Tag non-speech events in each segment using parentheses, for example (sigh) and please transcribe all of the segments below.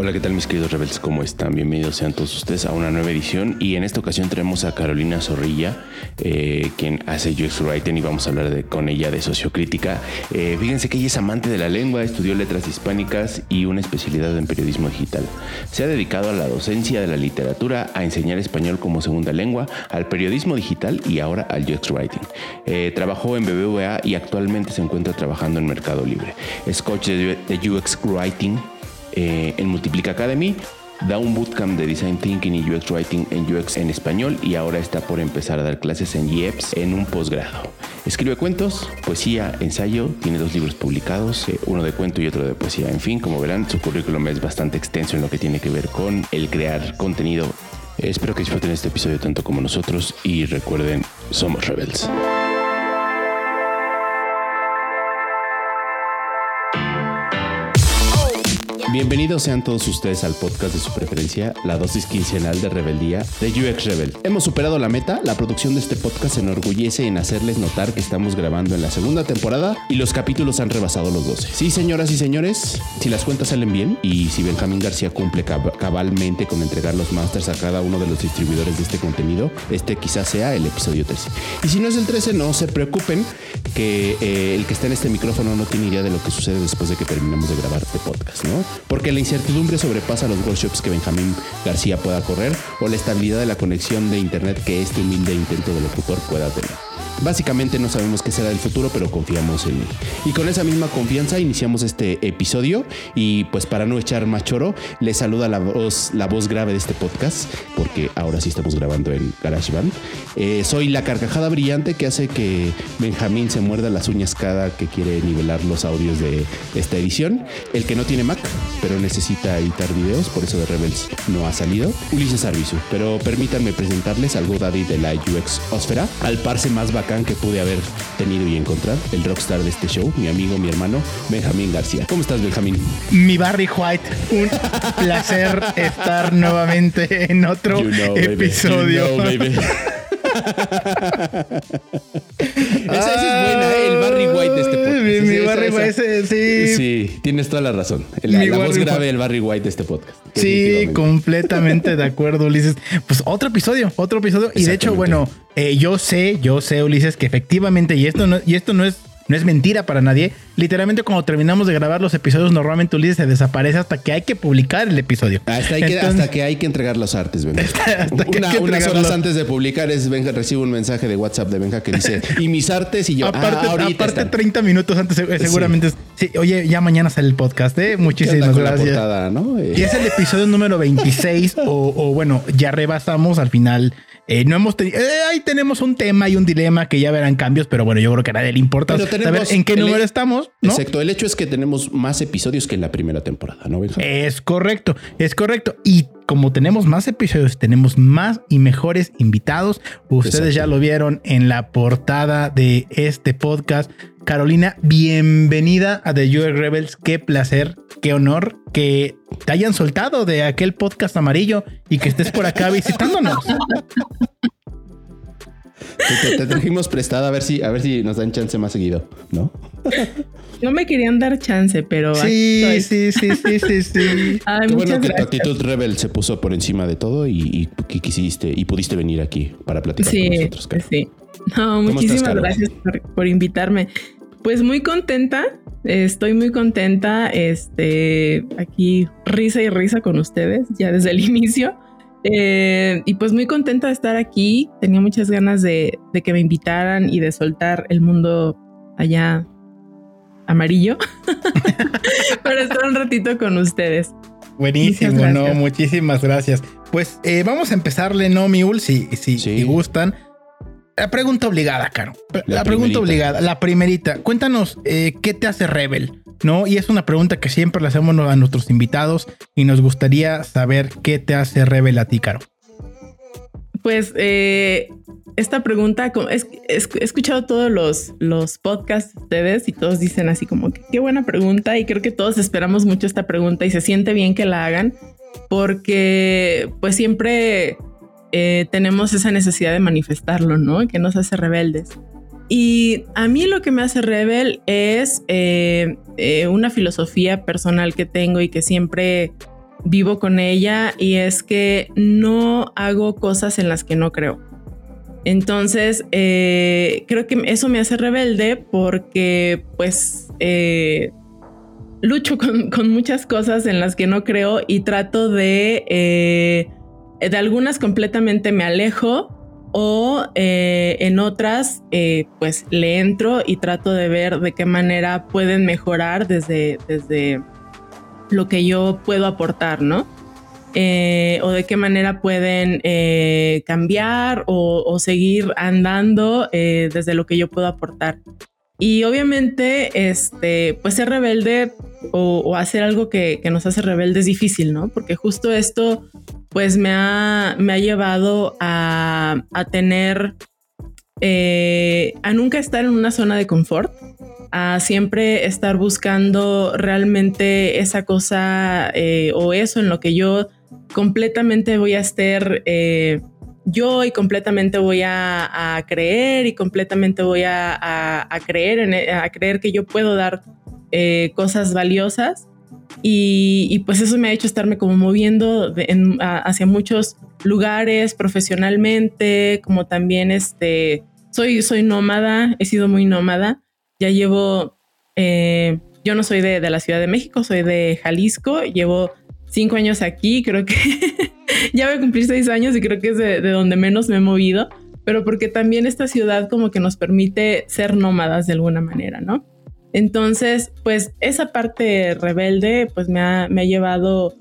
Hola, ¿qué tal mis queridos rebeldes? ¿Cómo están? Bienvenidos sean todos ustedes a una nueva edición y en esta ocasión tenemos a Carolina Zorrilla, eh, quien hace UX Writing y vamos a hablar con ella de sociocrítica. Eh, fíjense que ella es amante de la lengua, estudió letras hispánicas y una especialidad en periodismo digital. Se ha dedicado a la docencia de la literatura, a enseñar español como segunda lengua, al periodismo digital y ahora al UX Writing. Eh, trabajó en BBVA y actualmente se encuentra trabajando en Mercado Libre. Es coach de UX Writing eh, en Multiplica Academy. Da un bootcamp de Design Thinking y UX Writing en UX en español y ahora está por empezar a dar clases en IEPS en un posgrado. Escribe cuentos, poesía, ensayo, tiene dos libros publicados, eh, uno de cuento y otro de poesía. En fin, como verán, su currículum es bastante extenso en lo que tiene que ver con el crear contenido. Espero que disfruten este episodio tanto como nosotros y recuerden, somos rebels. Bienvenidos sean todos ustedes al podcast de su preferencia, la dosis quincenal de rebeldía de UX Rebel. Hemos superado la meta, la producción de este podcast se enorgullece en hacerles notar que estamos grabando en la segunda temporada y los capítulos han rebasado los 12. Sí, señoras y señores, si las cuentas salen bien y si Benjamín García cumple cab cabalmente con entregar los masters a cada uno de los distribuidores de este contenido, este quizás sea el episodio 13. Y si no es el 13, no se preocupen que eh, el que está en este micrófono no tiene idea de lo que sucede después de que terminamos de grabar este podcast, ¿no? Porque la incertidumbre sobrepasa los workshops que Benjamín García pueda correr o la estabilidad de la conexión de Internet que este humilde intento de locutor pueda tener. Básicamente no sabemos qué será el futuro, pero confiamos en él. Y con esa misma confianza iniciamos este episodio y pues para no echar más choro, les saluda la voz, la voz grave de este podcast, porque ahora sí estamos grabando en GarageBand. Eh, soy la carcajada brillante que hace que Benjamín se muerda las uñas cada que quiere nivelar los audios de esta edición. El que no tiene Mac, pero necesita editar videos, por eso de Rebels no ha salido. Ulises Arbizu, pero permítanme presentarles al GoDaddy de la UX Osfera, al parse más bacán que pude haber tenido y encontrar, el rockstar de este show, mi amigo, mi hermano, Benjamín García. ¿Cómo estás, Benjamín? Mi Barry White, un placer estar nuevamente en otro You know, baby. episodio. You know, baby. (laughs) esa, esa es buena, ¿eh? el Barry White de este. Mi, Barry esa- White, ese- sí. Sí, tienes toda la razón. La, la voz grave del Barry White de este podcast. Sí, completamente de acuerdo, Ulises. Pues otro episodio, otro episodio. Y de hecho, bueno, eh, yo sé, yo sé, Ulises, que efectivamente, y esto no, y esto no es, no es mentira para nadie. Literalmente, cuando terminamos de grabar los episodios, normalmente Ulises se desaparece hasta que hay que publicar el episodio. Hasta, hay que, Entonces- hasta que hay que entregar los artes, Benja. (laughs) Una- unas horas antes de publicar es Benja recibe un mensaje de WhatsApp de Benja que dice y mis artes y yo Aparte, ah, ahorita aparte están. 30 minutos antes, eh, seguramente. es- sí, oye, ya mañana sale el podcast, ¿eh? ¿Qué onda Muchísimas gracias. portada, ¿no? Y es el episodio número 26 o, o bueno, ya rebasamos al final. Eh, no hemos tenido... eh, ahí tenemos un tema y un dilema que ya verán cambios, pero bueno, yo creo que a nadie le importa Pero saber tenemos en qué número estamos, ¿no? Exacto. El hecho es que tenemos más episodios que en la primera temporada, ¿no, Benja? Es correcto, es correcto. Y como tenemos más episodios, tenemos más y mejores invitados. Ustedes Exacto. ya lo vieron en la portada de este podcast. Carolina, bienvenida a The UX Rebels. Qué placer, qué honor que te hayan soltado de aquel podcast amarillo y que estés por acá visitándonos. Te, te- te trajimos prestada a ver si a ver si nos dan chance más seguido, ¿no? No me querían dar chance, pero aquí Sí, estoy. sí, sí, sí, sí, sí. (laughs) Ay, Qué muchas bueno que tu gracias. actitud rebel se puso por encima de todo y, y que quisiste y pudiste venir aquí para platicar Sí, con nosotros, Caro. sí. No, ¿Cómo muchísimas estás, gracias por, por invitarme. Pues muy contenta, estoy muy contenta. Este, aquí risa y risa con ustedes ya desde el (laughs) inicio. Eh, y pues muy contenta de estar aquí. Tenía muchas ganas de, de que me invitaran y de soltar el mundo allá amarillo (laughs) para estar un ratito con ustedes. Buenísimo, no, muchísimas gracias. Pues eh, vamos a empezarle, ¿no, Miul? Si, si, Sí. si gustan. La pregunta obligada, Caro. La, La pregunta primerita. obligada, la primerita. Cuéntanos, eh, ¿qué te hace rebel? ¿No? Y es una pregunta que siempre le hacemos a nuestros invitados y nos gustaría saber qué te hace rebel a ti, Caro. pues eh, esta pregunta, he escuchado todos los, los podcasts de ustedes y todos dicen así como que qué buena pregunta y creo que todos esperamos mucho esta pregunta y se siente bien que la hagan porque pues siempre eh, tenemos esa necesidad de manifestarlo, ¿no? Que nos hace rebeldes. Y a mí lo que me hace rebel es eh, una filosofía personal que tengo y que siempre vivo con ella y es que no hago cosas en las que no creo. Entonces, eh, creo que eso me hace rebelde porque pues eh, lucho con, muchas cosas en las que no creo y trato de, eh, de algunas completamente me alejo o en otras pues le entro y trato de ver de qué manera pueden mejorar desde, desde lo que yo puedo aportar, ¿no? Eh, o de qué manera pueden eh, cambiar o, seguir andando eh, desde lo que yo puedo aportar. Y obviamente, este, pues ser rebelde o, hacer algo que, nos hace rebelde es difícil, ¿no? Porque justo esto, pues me ha, me ha llevado a, a tener, a nunca estar en una zona de confort a siempre estar buscando realmente esa cosa eh, o eso en lo que yo completamente voy a estar eh, yo y completamente voy a, creer y completamente voy a, creer en, e, a creer que yo puedo dar eh, cosas valiosas. Y, pues eso me ha hecho estarme como moviendo hacia muchos lugares profesionalmente como también este soy soy nómada he sido muy nómada. Ya llevo, eh, yo no soy de, la Ciudad de México, soy de Jalisco, llevo cinco años aquí, creo que (laughs) ya voy a cumplir seis años y creo que es de, donde menos me he movido, pero porque también esta ciudad como que nos permite ser nómadas de alguna manera, ¿no? Entonces, pues esa parte rebelde pues me ha, llevado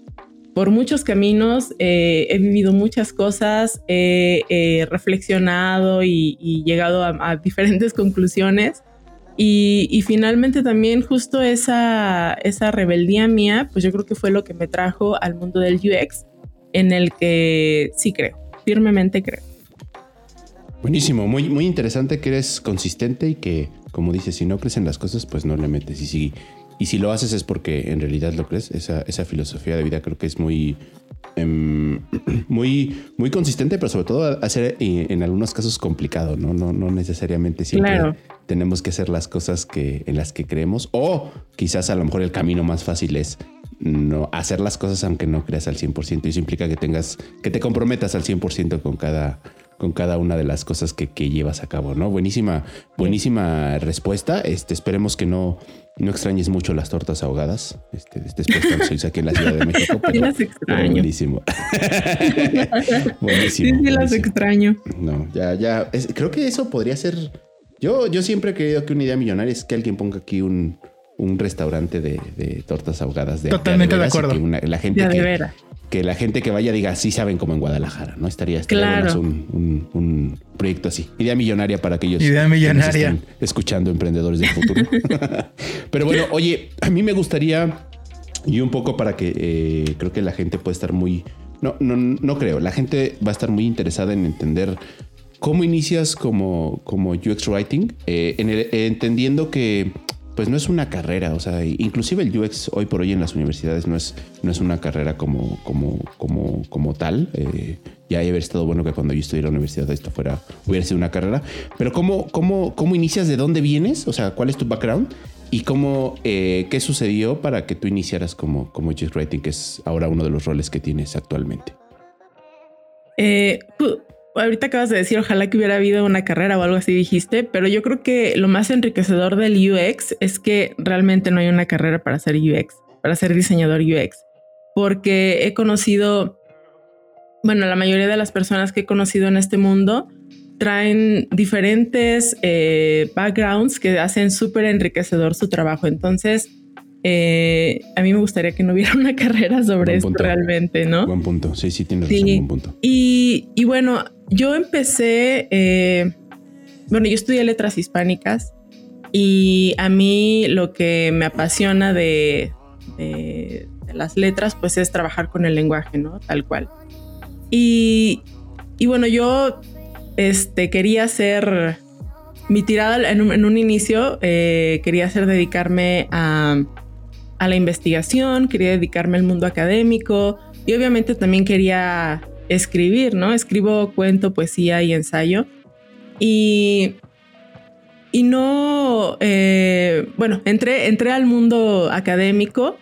por muchos caminos, eh, he vivido muchas cosas, he reflexionado y, llegado a, diferentes conclusiones y, finalmente también justo esa, esa rebeldía mía, pues yo creo que fue lo que me trajo al mundo del UX, en el que sí creo, firmemente creo. Buenísimo, muy, muy interesante que eres consistente y que, como dices, si no crees en las cosas, pues no le metes. Y si, y si lo haces es porque en realidad lo crees. Esa, esa filosofía de vida creo que es muy, em, (clears throat) muy, muy consistente, pero sobre todo hacer eh, en algunos casos complicado, ¿no? No, no necesariamente siempre tenemos que hacer las cosas que, en las que creemos. O quizás a lo mejor el camino más fácil es no hacer las cosas aunque no creas al 100%. Y eso implica que tengas, que te comprometas al 100% con cada, con cada una de las cosas que, que, llevas a cabo, ¿no? Buenísima, buenísima respuesta. Este, esperemos que no, no extrañes mucho las tortas ahogadas. Este, después se aquí en la Ciudad de México. (laughs) sí las extraño. buenísimo. (laughs) buenísimo. Sí, sí las extraño. No, ya, ya. creo que eso podría ser. Yo, yo siempre he creído que una idea millonaria es que alguien ponga aquí un, un restaurante de, de, tortas ahogadas de Totalmente de, acuerdo. la gente que, que la gente que vaya diga, sí saben como en Guadalajara, ¿no? Estaría, claro. un, un, proyecto así. Idea millonaria para aquellos Idea millonaria. Que escuchando emprendedores del futuro. (laughs) Pero bueno, oye, a mí me gustaría, y un poco para que eh, creo que la gente puede estar muy... No, no, no creo. La gente va a estar muy interesada en entender cómo inicias como, como UX Writing, eh, en entendiendo que pues no es una carrera, o sea, inclusive el UX hoy por hoy en las universidades no es, no es una carrera como, como, como, como tal. Eh, ya haber estado bueno que cuando yo estudié la universidad esto fuera, hubiera sido una carrera. Pero ¿cómo, cómo, cómo inicias? ¿De dónde vienes? O sea, ¿cuál es tu background? ¿Y cómo, eh, qué sucedió para que tú iniciaras como, como UX Writing, que es ahora uno de los roles que tienes actualmente? Eh, ahorita acabas de decir, ojalá que hubiera habido una carrera o algo así dijiste, pero yo creo que lo más enriquecedor del UX es que realmente no hay una carrera para ser UX, para ser diseñador UX, porque he conocido, bueno, la mayoría de las personas que he conocido en este mundo traen diferentes eh, backgrounds que hacen súper enriquecedor su trabajo. Entonces, eh, a mí me gustaría que no hubiera (laughs) una carrera sobre esto realmente, ¿no? Buen punto, sí, sí, tienes razón, buen punto. Y, y bueno, yo empecé, eh, bueno, yo estudié letras hispánicas y a mí lo que me apasiona de, las letras, pues es trabajar con el lenguaje, ¿no? Tal cual. Y y bueno, yo este, quería hacer mi tirada en un, inicio, eh, quería hacer dedicarme a, a la investigación, quería dedicarme al mundo académico y obviamente también quería escribir, ¿no? Escribo cuento, poesía y ensayo. Y, y no, eh, bueno, entré, entré al mundo académico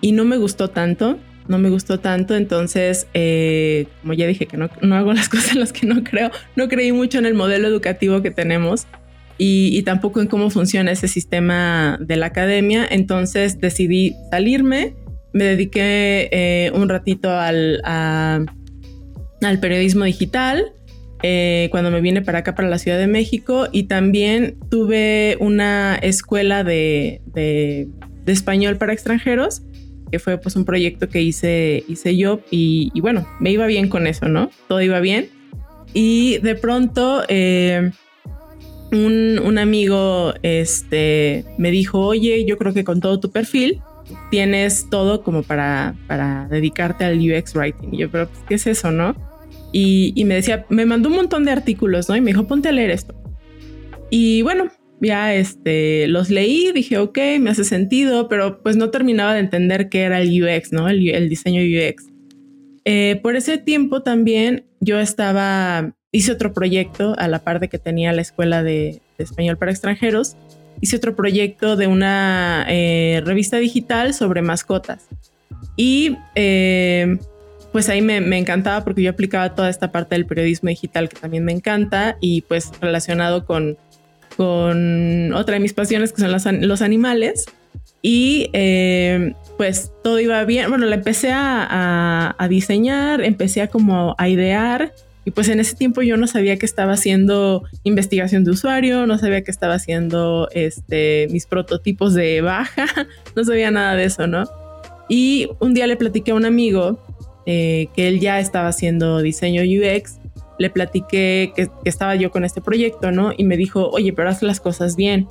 y no me gustó tanto, no me gustó tanto, entonces, eh, como ya dije que no, no, hago las (laughs) cosas en las que no creo, no creí mucho en el modelo educativo que tenemos y, y tampoco en cómo funciona ese sistema de la academia, entonces decidí salirme, me dediqué eh, un ratito al, al periodismo digital. Eh, cuando me vine para acá, para la Ciudad de México, y también tuve una escuela de, de, español para extranjeros, que fue pues un proyecto que hice, hice yo, y, bueno, me iba bien con eso, ¿no? Todo iba bien. Y de pronto eh, un, un, amigo este, me dijo, oye, yo creo que con todo tu perfil tienes todo como para, para dedicarte al UX Writing. Y yo, pero pues, ¿qué es eso, no? Y, me decía, me mandó un montón de artículos, ¿no? Y me dijo, ponte a leer esto. Y bueno, ya este, los leí, dije, ok, me hace sentido, pero pues no terminaba de entender qué era el UX, ¿no? El, diseño UX. Eh, por ese tiempo también yo estaba, hice otro proyecto a la par de que tenía la escuela de, español para extranjeros, hice otro proyecto de una eh, revista digital sobre mascotas. Y eh, pues ahí me, encantaba porque yo aplicaba toda esta parte del periodismo digital que también me encanta y pues relacionado con, con otra de mis pasiones que son los, animales. Y eh, pues todo iba bien. Bueno, la empecé a, diseñar, empecé a como a idear y pues en ese tiempo yo no sabía que estaba haciendo investigación de usuario, no sabía que estaba haciendo este, mis prototipos de baja, (laughs) no sabía nada de eso, ¿no? Y un día le platiqué a un amigo eh, que él ya estaba haciendo diseño UX, le platiqué que, estaba yo con este proyecto, ¿no? Y me dijo, oye, pero haz las cosas bien.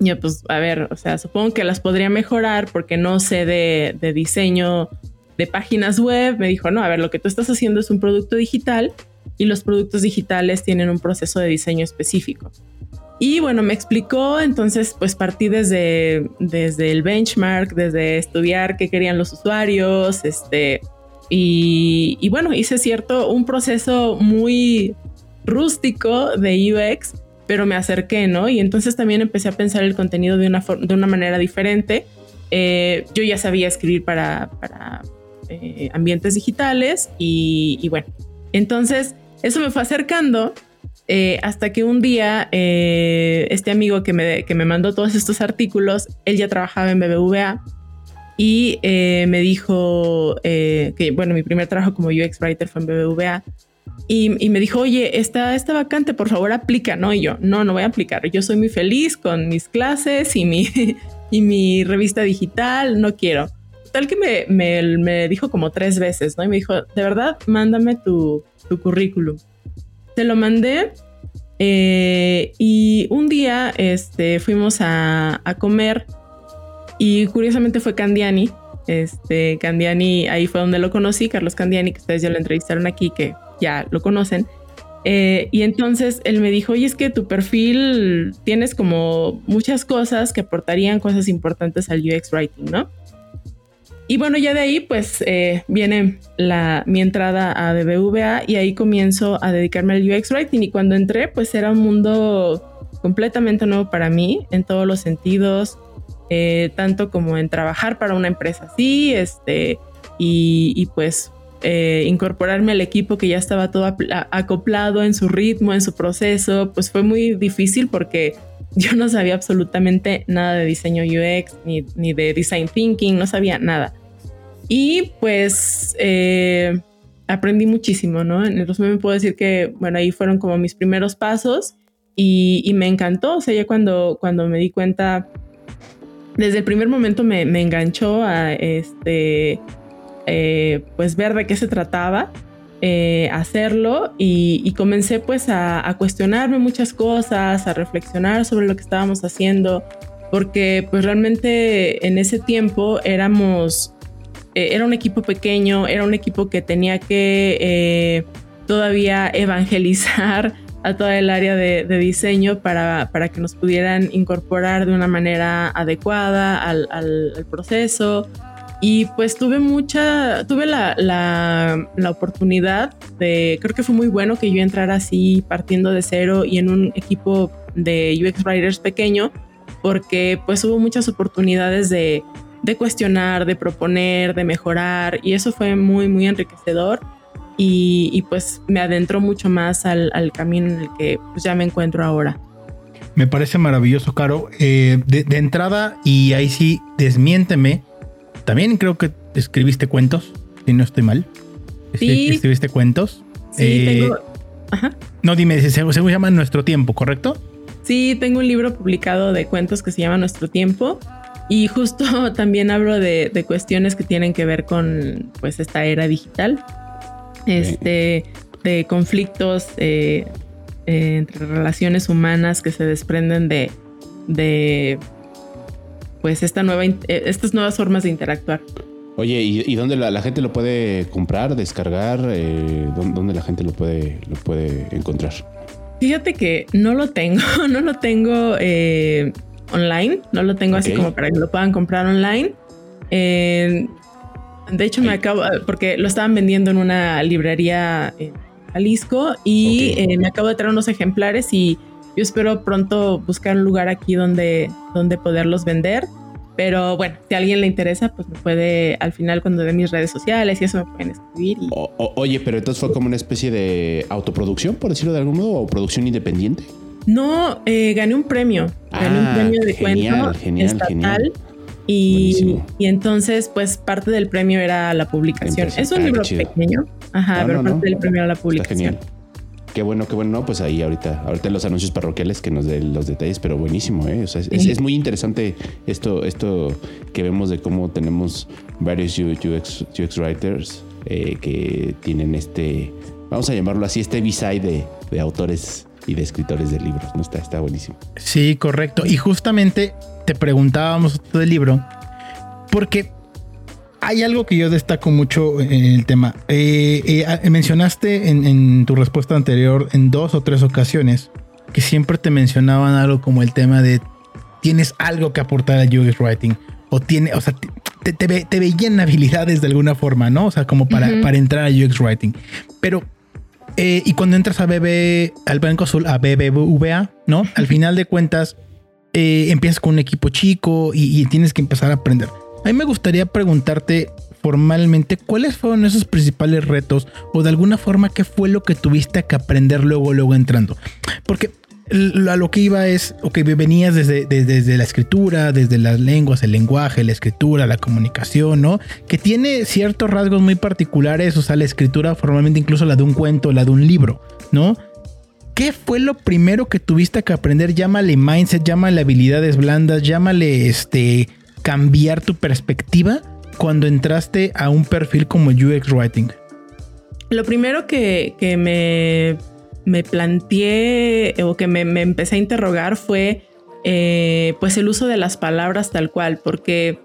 Y yo, pues, a ver, o sea, supongo que las podría mejorar porque no sé de, de diseño de páginas web. Me dijo, no, a ver, lo que tú estás haciendo es un producto digital y los productos digitales tienen un proceso de diseño específico. Y bueno, me explicó, entonces pues partí desde, desde el benchmark, desde estudiar qué querían los usuarios, este, y, bueno, hice cierto, un proceso muy rústico de UX, pero me acerqué, ¿no? Y entonces también empecé a pensar el contenido de una, de una manera diferente. Eh, yo ya sabía escribir para, para eh, ambientes digitales y, bueno, entonces eso me fue acercando eh, hasta que un día este amigo que me, que me mandó todos estos artículos, él ya trabajaba en BBVA y eh, me dijo eh, que, bueno, mi primer trabajo como UX Writer fue en BBVA. Y, me dijo, oye, está esta vacante, por favor aplica, ¿no? Y yo, no, no voy a aplicar. Yo soy muy feliz con mis clases y mi, (laughs) y mi revista digital, no quiero. Tal que me, me, me, dijo como tres veces, ¿no? Y me dijo, de verdad, mándame tu, tu currículum. Te lo mandé eh, y un día este, fuimos a, a comer y curiosamente fue Candiani. Este, Candiani, ahí fue donde lo conocí, Carlos Candiani, que ustedes ya lo entrevistaron aquí, que ya lo conocen. Eh, y entonces él me dijo, oye, es que tu perfil tienes como muchas cosas que aportarían cosas importantes al UX Writing, ¿no? Y bueno, ya de ahí pues eh, viene la, mi entrada a BBVA y ahí comienzo a dedicarme al UX Writing y cuando entré pues era un mundo completamente nuevo para mí en todos los sentidos. Eh, tanto como en trabajar para una empresa así, este, y, pues eh, incorporarme al equipo que ya estaba todo acoplado en su ritmo, en su proceso, pues fue muy difícil porque (laughs) yo no sabía absolutamente nada de diseño UX ni, ni de design thinking, no sabía nada. Y pues eh, aprendí muchísimo, ¿no? En resumen puedo decir que, bueno, ahí fueron como mis primeros pasos y, y me encantó, o sea, ya cuando, cuando me di cuenta desde el primer momento me, enganchó a este, eh, pues ver de qué se trataba, eh, hacerlo y, comencé pues a, cuestionarme muchas cosas, a reflexionar sobre lo que estábamos haciendo, porque pues realmente en ese tiempo éramos, eh, era un equipo pequeño, era un equipo que tenía que todavía evangelizar a toda el área de, diseño para, para, que nos pudieran incorporar de una manera adecuada al, al, proceso. Y pues tuve mucha, tuve la, la, oportunidad de, creo que fue muy bueno que yo entrara así partiendo de cero y en un equipo de UX Writers pequeño, porque pues hubo muchas oportunidades de, de cuestionar, de proponer, de mejorar y eso fue muy, muy enriquecedor y, pues me adentró mucho más al, camino en el que pues, ya me encuentro ahora. Me parece maravilloso, Caro. Eh, de, entrada, y ahí sí, desmiénteme, también creo que escribiste cuentos, si no estoy mal. Sí. ¿Escribiste cuentos? Sí, eh, tengo... Ajá. No, dime, se, se llama Nuestro Tiempo, ¿correcto? Sí, tengo un libro publicado de cuentos que se llama Nuestro Tiempo. Y justo (laughs) también hablo de, de cuestiones que tienen que ver con pues esta era digital este, de conflictos eh, eh, entre relaciones humanas que se desprenden de, de pues esta nueva, eh, estas nuevas formas de interactuar. Oye, ¿y, dónde la, gente lo puede comprar, descargar? ¿dónde, la gente lo puede, lo puede encontrar? Fíjate que no lo tengo, (laughs) no lo tengo online, no lo tengo así como para que lo puedan comprar online. De hecho, me acabo, porque lo estaban vendiendo en una librería en Jalisco y eh, me acabo de traer unos ejemplares y yo espero pronto buscar un lugar aquí donde, donde poderlos vender. Pero bueno, si a alguien le interesa, pues me puede al final cuando dé mis redes sociales y eso me pueden escribir. oye, pero entonces fue como una especie de autoproducción, por decirlo de algún modo, o producción independiente. No, eh, gané un premio. gané un ah, premio de cuento estatal. Y, entonces, pues parte del premio era la publicación. Es un libro pequeño, ajá, pero parte del premio era la publicación. genial. Qué bueno, qué bueno, no, pues ahí ahorita, ahorita los anuncios parroquiales que nos den los detalles, pero buenísimo, ¿eh? O sea, es, muy interesante esto, esto que vemos de cómo tenemos varios UX, UX writers eh, que tienen este, vamos a llamarlo así, este b de, de autores y de escritores de libros, ¿no? Está, está buenísimo. Sí, correcto. Y justamente te preguntábamos del libro, porque hay algo que yo destaco mucho en el tema. Eh, eh, mencionaste en, tu respuesta anterior en dos o tres ocasiones que siempre te mencionaban algo como el tema de tienes algo que aportar al UX Writing o tiene, o sea, te, te, veían habilidades de alguna forma, ¿no? O sea, como para, para entrar a UX Writing. Pero, eh, y cuando entras a BB, al Banco Azul, a BBVA, ¿no? Al final de cuentas, eh, empiezas con un equipo chico y, tienes que empezar a aprender. A mí me gustaría preguntarte formalmente cuáles fueron esos principales retos o de alguna forma qué fue lo que tuviste que aprender luego, luego entrando. Porque a lo que iba es, ok, venías desde, desde, la escritura, desde las lenguas, el lenguaje, la escritura, la comunicación, ¿no? Que tiene ciertos rasgos muy particulares, o sea, la escritura formalmente incluso la de un cuento, la de un libro, ¿no? ¿Qué fue lo primero que tuviste que aprender? Llámale mindset, llámale habilidades blandas, llámale este cambiar tu perspectiva cuando entraste a un perfil como UX Writing. Lo primero que, me, me, planteé o que me, empecé a interrogar fue eh, pues el uso de las palabras tal cual, porque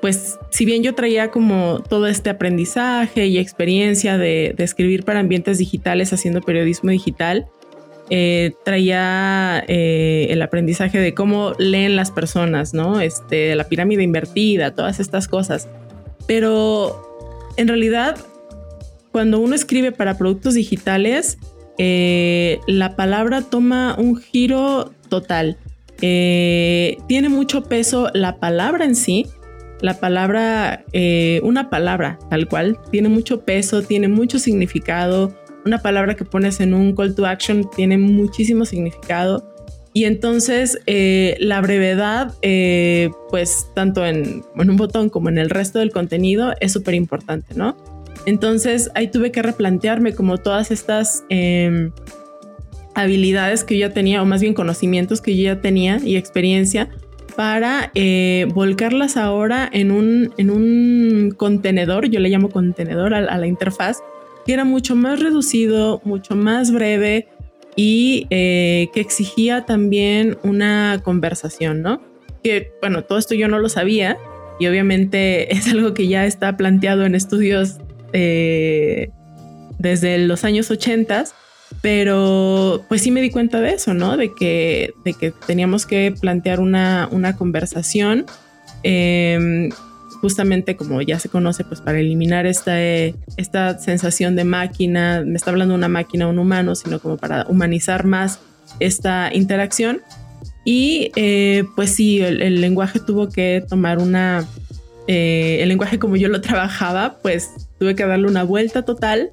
pues si bien yo traía como todo este aprendizaje y experiencia de, escribir para ambientes digitales haciendo periodismo digital, eh, traía eh, el aprendizaje de cómo leen las personas, ¿no? Este, la pirámide invertida, todas estas cosas. Pero en realidad, cuando uno escribe para productos digitales, eh, la palabra toma un giro total. tiene mucho peso la palabra en sí, la palabra, una palabra tal cual, tiene mucho peso, tiene mucho significado. Una palabra que pones en un call to action tiene muchísimo significado. Y entonces eh, la brevedad, eh, pues tanto en, un botón como en el resto del contenido, es súper importante, ¿no? Entonces ahí tuve que replantearme como todas estas em, habilidades que yo ya tenía, o más bien conocimientos que yo ya tenía y experiencia, para eh, volcarlas ahora en un, en un contenedor, yo le llamo contenedor a, la interfaz, que era mucho más reducido, mucho más breve y eh, que exigía también una conversación, ¿no? Que bueno, todo esto yo no lo sabía y obviamente (laughs) es algo que ya está planteado en estudios eh, desde los años 80, pero pues sí me di cuenta de eso, ¿no? De que, de que teníamos que plantear una, una conversación. Em, justamente como ya se conoce, pues para eliminar esta, esta sensación de máquina, me está hablando una máquina, un humano, sino como para humanizar más esta interacción. Y eh, pues sí, el, lenguaje tuvo que tomar una, eh, el lenguaje como yo lo trabajaba, pues tuve que darle una vuelta total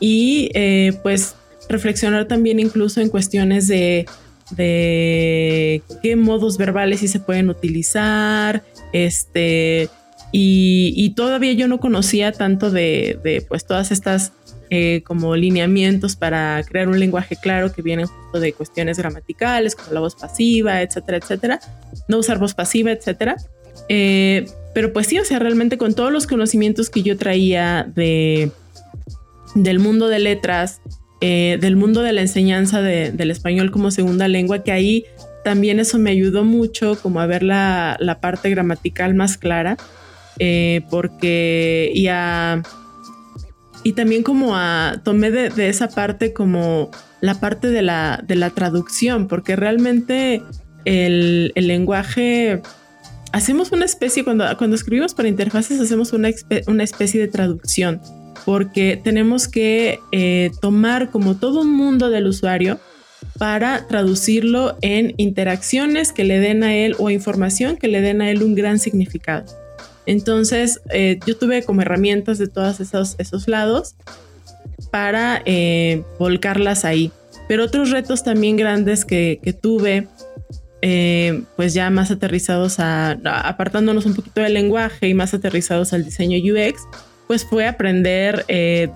y eh, pues reflexionar también incluso en cuestiones de, de qué modos verbales sí se pueden utilizar, este, y, todavía yo no conocía tanto de, de pues todas estas eh, como lineamientos para crear un lenguaje claro que vienen justo de cuestiones gramaticales, como la voz pasiva, etcétera, etcétera. No usar voz pasiva, etcétera. Eh, pero pues sí, o sea, realmente con todos los conocimientos que yo traía de, del mundo de letras, eh, del mundo de la enseñanza del español como segunda lengua, que ahí también eso me ayudó mucho como a ver la, la parte gramatical más clara, porque y a y también como a, tomé de, esa parte como la parte de la, de la traducción, porque realmente el, lenguaje, hacemos una especie, cuando, cuando escribimos para interfaces, hacemos una, una especie de traducción, porque tenemos que eh, tomar como todo un mundo del usuario para traducirlo en interacciones que le den a él o información que le den a él un gran significado. Entonces, eh, yo tuve como herramientas de todos esos, esos lados para eh, volcarlas ahí. Pero otros retos también grandes que, tuve, eh, pues ya más aterrizados a, apartándonos un poquito del lenguaje y más aterrizados al diseño UX, pues fue aprender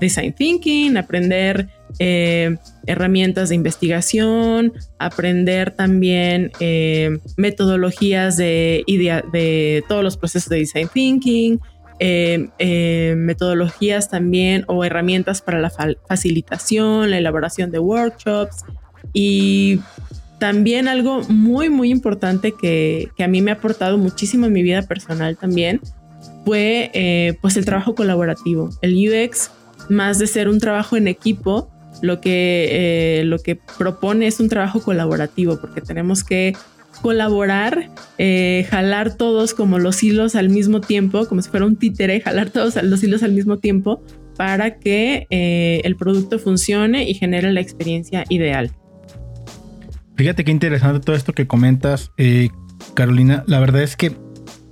design thinking, aprender eh, herramientas de investigación, aprender también eh, metodologías de, de, todos los procesos de design thinking, eh, metodologías también o herramientas para la facilitación, la elaboración de workshops y también algo muy, muy importante que, que, a mí me ha aportado muchísimo en mi vida personal también fue pues el trabajo colaborativo. El UX, más de ser un trabajo en equipo, lo que, eh, lo que propone es un trabajo colaborativo, porque tenemos que colaborar, eh, jalar todos como los hilos al mismo tiempo, como si fuera un títere, jalar todos los hilos al mismo tiempo para que eh, el producto funcione y genere la experiencia ideal. Fíjate qué interesante todo esto que comentas, Carolina. La verdad es que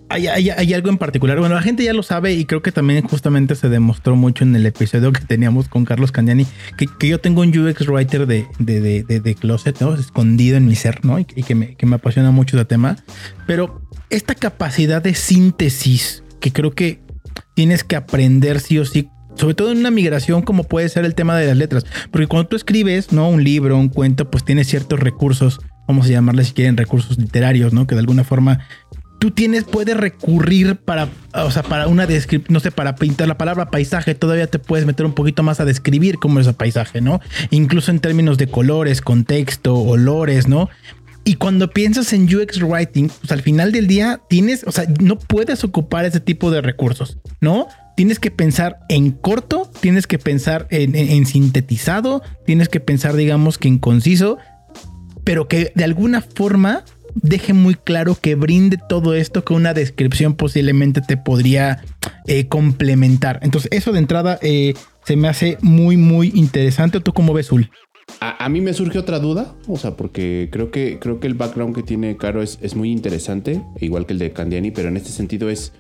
hay, algo en particular. Bueno, la gente ya lo sabe y creo que también justamente se demostró mucho en el episodio que teníamos con Carlos Candiani, que, yo tengo un UX writer de, de, de, closet, ¿no? Escondido en mi ser, ¿no? Y, que, me, que me apasiona mucho ese tema. Pero esta capacidad de síntesis que creo que tienes que aprender sí o sí sobre todo en una migración como puede ser el tema de las letras, porque cuando tú escribes, ¿no? Un libro, un cuento, pues tienes ciertos recursos, vamos a llamarle si quieren recursos literarios, ¿no? Que de alguna forma tú tienes, puedes recurrir para, o sea, para una descripción, no sé, para pintar la palabra paisaje, todavía te puedes meter un poquito más a describir cómo es el paisaje, ¿no? Incluso en términos de colores, contexto, olores, ¿no? Y cuando piensas en UX Writing, pues al final del día tienes, o sea, no puedes ocupar ese tipo de recursos, ¿no? Tienes que pensar en corto, tienes que pensar en, en sintetizado, tienes que pensar, digamos, que en conciso, pero que de alguna forma deje muy claro que brinde todo esto que una descripción posiblemente te podría eh, complementar. Entonces, eso de entrada eh, se me hace muy, muy interesante. ¿Tú cómo ves, Ul? A, mí me surge otra duda, o sea, porque creo que, creo que el background que tiene Caro es, es muy interesante, igual que el de Candiani, pero en este sentido es...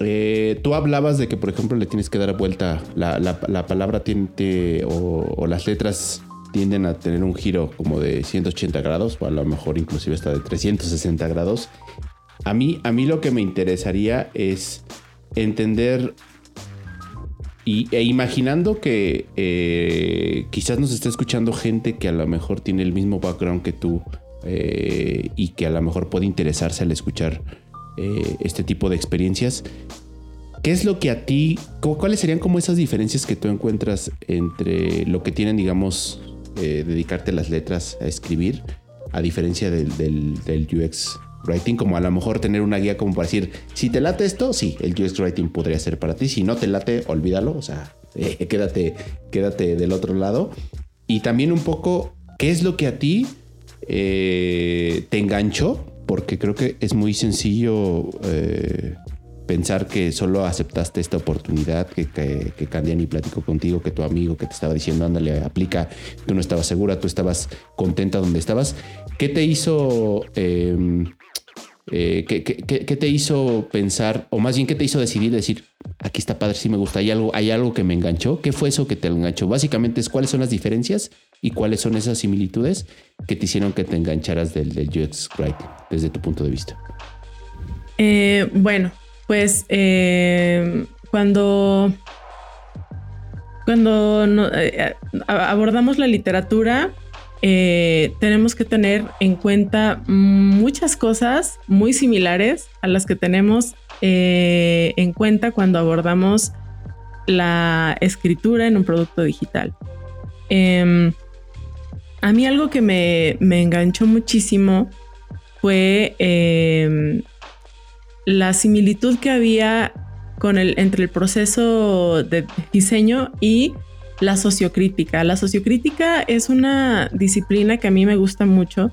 Eh, tú hablabas de que, por ejemplo, le tienes que dar vuelta la, la, palabra tiene, o las letras tienden a tener un giro como de 180 grados, o a lo mejor inclusive hasta de 360 grados. A mí, a mí lo que me interesaría es entender y, e imaginando que eh, quizás nos está escuchando gente que a lo mejor tiene el mismo background que tú eh, y que a lo mejor puede interesarse al escuchar eh, este tipo de experiencias. ¿Qué es lo que a ti, cuáles serían como esas diferencias que tú encuentras entre lo que tienen, digamos, eh, dedicarte las letras a escribir, a diferencia del, del, UX Writing, como a lo mejor tener una guía como para decir, si te late esto, sí, el UX Writing podría ser para ti, si no te late, olvídalo, o sea, (laughs) eh, quédate, quédate del otro lado. Y también un poco, ¿qué es lo que a ti eh, te enganchó? Porque creo que es muy sencillo pensar que solo aceptaste esta oportunidad, que, que, que Candiani platicó contigo, que tu amigo que te estaba diciendo, ándale, aplica, tú no estabas segura, tú estabas contenta donde estabas. ¿Qué te hizo... Em, eh, ¿qué, qué, te hizo pensar, o más bien qué te hizo decidir decir, aquí está padre, sí me gusta, hay algo, hay algo que me enganchó? ¿Qué fue eso que te enganchó? Básicamente es cuáles son las diferencias y cuáles son esas similitudes que te hicieron que te engancharas del, del UX Writing desde tu punto de vista. Eh, bueno, pues eh, cuando, cuando eh, abordamos la literatura, eh, tenemos que tener en cuenta muchas cosas muy similares a las que tenemos en cuenta cuando abordamos la escritura en un producto digital. Em, a mí algo que me, me enganchó muchísimo fue em, la similitud que había con el, entre el proceso de diseño y la sociocrítica. La sociocrítica es una disciplina que a mí me gusta mucho,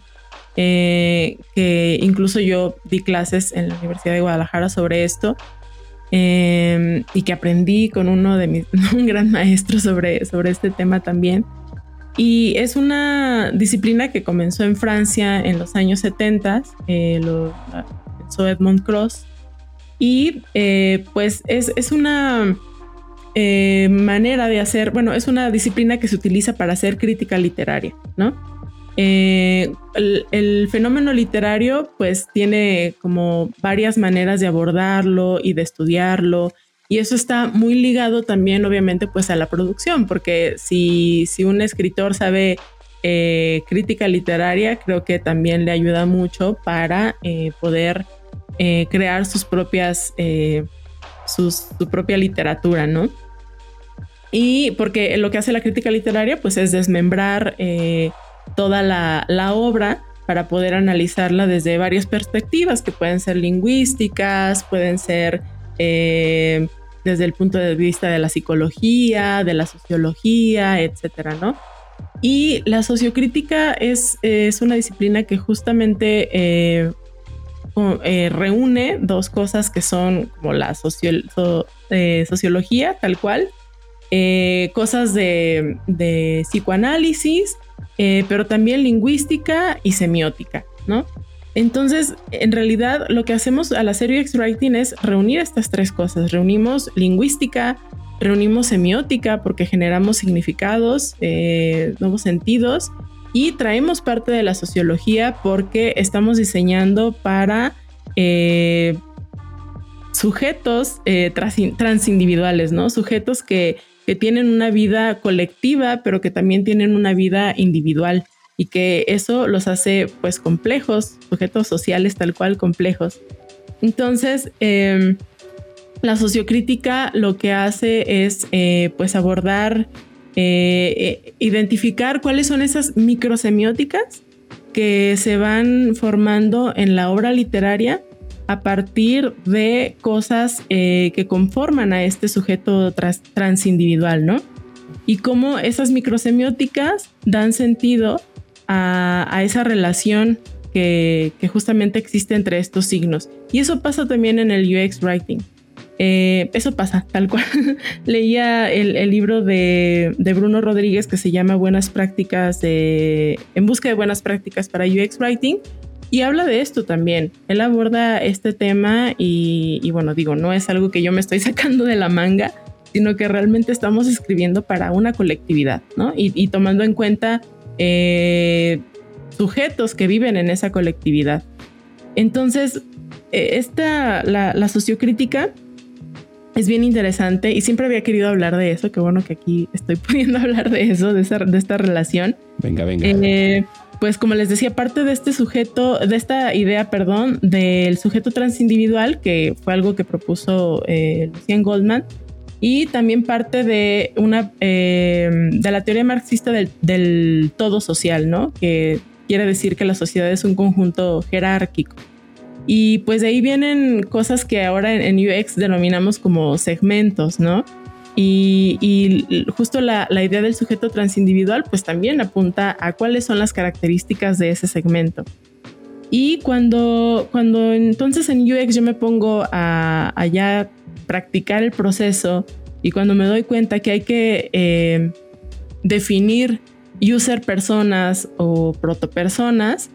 eh, que incluso yo di clases en la Universidad de Guadalajara sobre esto eh, y que aprendí con uno de mis, (laughs) un gran maestro sobre, sobre este tema también. Y es una disciplina que comenzó en Francia en los años 70, eh, lo, Edmond Cross. Y eh, pues es, es una eh, manera de hacer, bueno, es una disciplina que se utiliza para hacer crítica literaria, ¿no? Eh, el, fenómeno literario pues tiene como varias maneras de abordarlo y de estudiarlo y eso está muy ligado también obviamente pues a la producción porque si, si un escritor sabe crítica literaria creo que también le ayuda mucho para poder eh, crear sus propias, eh, su propia literatura, ¿no? Y porque lo que hace la crítica literaria, pues es desmembrar eh, toda la, obra para poder analizarla desde varias perspectivas, que pueden ser lingüísticas, pueden ser eh, desde el punto de vista de la psicología, de la sociología, etcétera, ¿no? Y la sociocrítica es, es una disciplina que justamente eh, reúne dos cosas que son como la eh, sociología, tal cual, eh, cosas de, psicoanálisis, pero también lingüística y semiótica, ¿no? Entonces, en realidad, lo que hacemos al hacer UX Writing es reunir estas tres cosas. Reunimos lingüística, reunimos semiótica porque generamos significados, nuevos sentidos y traemos parte de la sociología porque estamos diseñando para eh, sujetos eh, trans, transindividuales, ¿no? Sujetos que, que, tienen una vida colectiva, pero que también tienen una vida individual y que eso los hace pues complejos, sujetos sociales tal cual complejos. Entonces, eh, la sociocrítica lo que hace es eh, pues abordar eh, eh, identificar cuáles son esas microsemióticas que se van formando en la obra literaria a partir de cosas eh, que conforman a este sujeto trans, transindividual, ¿no? Y cómo esas microsemióticas dan sentido a, esa relación que, justamente existe entre estos signos. Y eso pasa también en el UX Writing. Eh, eso pasa, tal cual. (laughs) Leía el, libro de, Bruno Rodríguez que se llama Buenas prácticas de, en busca de buenas prácticas para UX Writing y habla de esto también. Él aborda este tema y, y bueno, digo, no es algo que yo me estoy (laughs) sacando de la manga, sino que realmente estamos escribiendo para una colectividad, ¿no? Y, tomando en cuenta eh, sujetos que viven en esa colectividad. Entonces, eh, esta, la, la sociocrítica es bien interesante y siempre había querido hablar de eso. Qué bueno que aquí estoy (laughs) pudiendo hablar de eso, de, esa, de esta relación. Venga, venga. Eh, pues como les decía, parte de este sujeto, de esta idea, perdón, del sujeto transindividual, que fue algo que propuso eh, Lucien Goldman, y también parte de una eh, de la teoría marxista del, del todo social, ¿no? Que quiere decir que la sociedad es un conjunto jerárquico. Y pues de ahí vienen cosas que ahora en, UX denominamos como segmentos, ¿no? Y, justo la, idea del sujeto transindividual pues también apunta a cuáles son las características de ese segmento. Y cuando, cuando entonces en UX yo me pongo a, ya practicar el proceso y cuando me doy cuenta que hay que eh, definir user personas o protopersonas,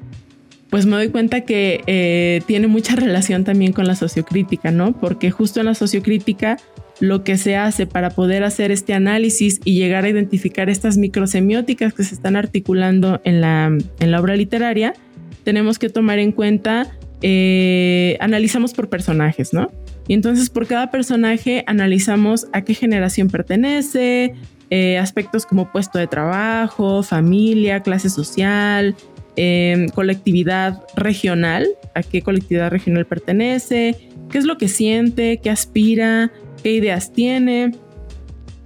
pues me doy cuenta que eh, tiene mucha relación también con la sociocrítica, ¿no? Porque justo en la sociocrítica lo que se hace para poder hacer este análisis y llegar a identificar estas microsemióticas que se están articulando en la, en la obra literaria, tenemos que tomar en cuenta, eh, analizamos por personajes, ¿no? Y entonces por cada personaje analizamos a qué generación pertenece, eh, aspectos como puesto de trabajo, familia, clase social, em, colectividad regional, a qué colectividad regional pertenece, qué es lo que siente, qué aspira, qué ideas tiene,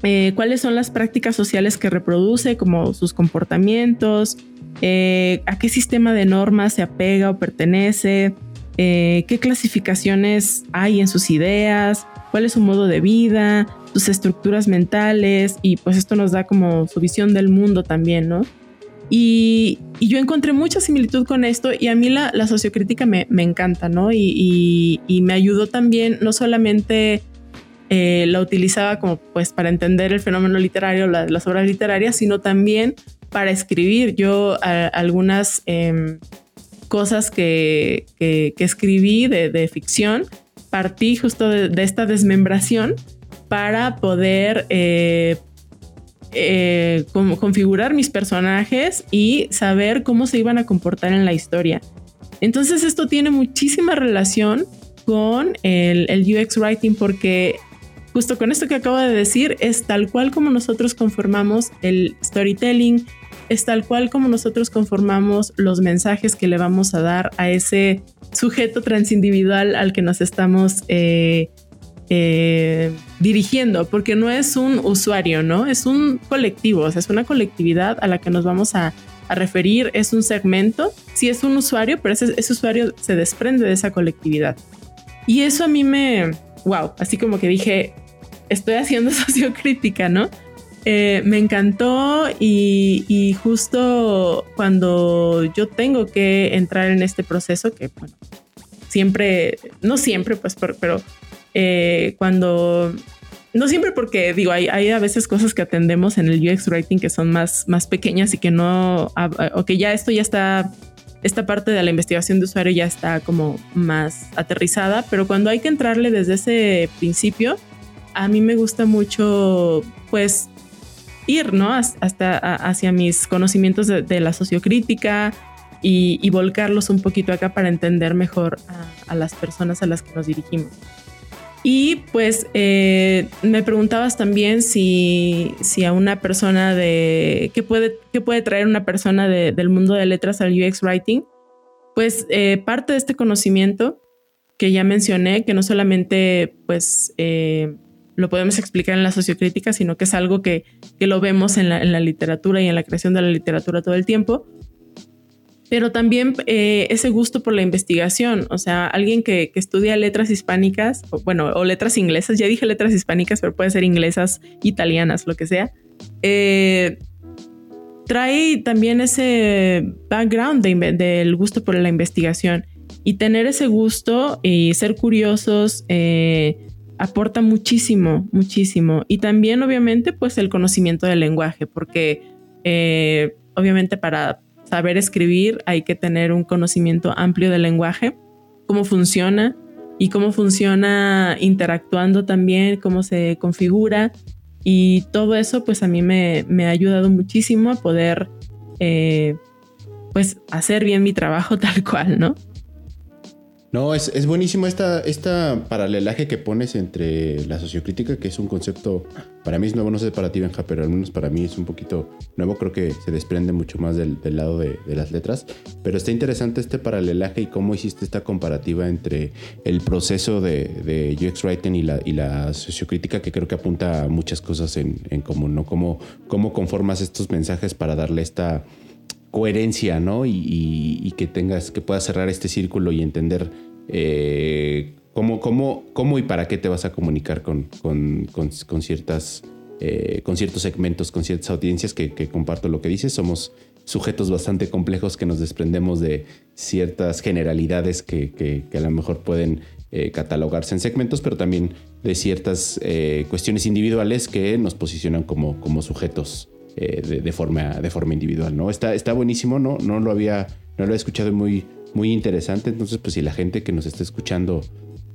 eh, cuáles son las prácticas sociales que reproduce, como sus comportamientos, eh, a qué sistema de normas se apega o pertenece, qué clasificaciones hay en sus ideas, cuál es su modo de vida, sus estructuras mentales y pues esto nos da como su visión del mundo también, ¿no? Y, yo encontré mucha similitud con esto y a mí la, sociocrítica me, encanta, ¿no? Y, me ayudó también, no solamente eh, la utilizaba como pues para entender el fenómeno literario, las obras literarias, sino también para escribir. Yo algunas em, cosas que, escribí de, ficción, partí justo de esta desmembración para poder eh, eh, configurar mis personajes y saber cómo se iban a comportar en la historia. Entonces esto tiene muchísima relación con el, UX Writing porque justo con esto que acabo de decir es tal cual como nosotros conformamos el storytelling, es tal cual como nosotros conformamos los mensajes que le vamos a dar a ese sujeto transindividual al que nos estamos eh, eh, dirigiendo, porque no es un usuario, ¿no? Es un colectivo, o sea, es una colectividad a la que nos vamos a, referir, es un segmento, sí es un usuario, pero ese, usuario se desprende de esa colectividad. Y eso a mí me, wow, así como que dije, estoy haciendo (laughs) sociocrítica, ¿no? Eh, me encantó y, y, justo cuando yo tengo que entrar en este proceso, que bueno, siempre, no siempre, pues, pero eh, cuando no siempre porque digo, hay, hay, a veces cosas que atendemos en el UX Writing que son más, más pequeñas y que no, o que ya esto ya está, esta parte de la investigación de usuario ya está como más aterrizada, pero cuando hay que entrarle desde ese principio, a mí me gusta mucho, pues, ir, ¿no? Hasta hacia mis conocimientos de, la sociocrítica y, volcarlos un poquito acá para entender mejor a las personas a las que nos dirigimos. Y pues eh, me preguntabas también si, si, a una persona de... ¿Qué puede, qué puede traer una persona del mundo de letras al UX Writing? Pues eh, parte de este conocimiento que ya mencioné, que no solamente pues eh, lo podemos explicar en la sociocrítica, sino que es algo que, que lo vemos en la, en la literatura y en la creación de la literatura todo el tiempo, pero también eh, ese gusto por la investigación, o sea, alguien que, estudia letras hispánicas, o, bueno, o letras inglesas, ya dije letras hispánicas, pero puede ser inglesas, italianas, lo que sea, eh, trae también ese background del gusto por la investigación y tener ese gusto y ser curiosos eh, aporta muchísimo, muchísimo. Y también obviamente pues el conocimiento del lenguaje, porque obviamente para saber escribir, hay que tener un conocimiento amplio del lenguaje, cómo funciona y cómo funciona interactuando también, cómo se configura. Y todo eso pues a mí me, ha ayudado muchísimo a poder eh, pues hacer bien mi trabajo (laughs) tal cual, ¿no? No, es, es buenísimo esta, esta paralelaje que pones entre la sociocrítica, que es un concepto, para mí es nuevo, no sé para ti, Benja, pero al menos para mí es un poquito nuevo, creo que se desprende mucho más del, lado de, las letras, pero está interesante este paralelaje y cómo hiciste esta comparativa entre el proceso de, de UX Writing y la, y la sociocrítica, que creo que apunta a muchas cosas en, en común, ¿no? Cómo, cómo conformas estos mensajes para darle esta coherencia, ¿no? Y, que tengas, que puedas cerrar este círculo y entender eh, cómo, cómo, cómo y para qué te vas a comunicar con, con, con, ciertas, eh, con ciertos segmentos, con ciertas audiencias que, comparto lo que dices. Somos sujetos bastante complejos que nos desprendemos de ciertas generalidades que, a lo mejor pueden eh, catalogarse en segmentos, pero también de ciertas cuestiones individuales que nos posicionan como, como sujetos eh, de, forma, de forma individual. ¿no? Está, está buenísimo, ¿no? No lo había, no lo he escuchado muy, muy interesante. Entonces, pues si la gente que nos está escuchando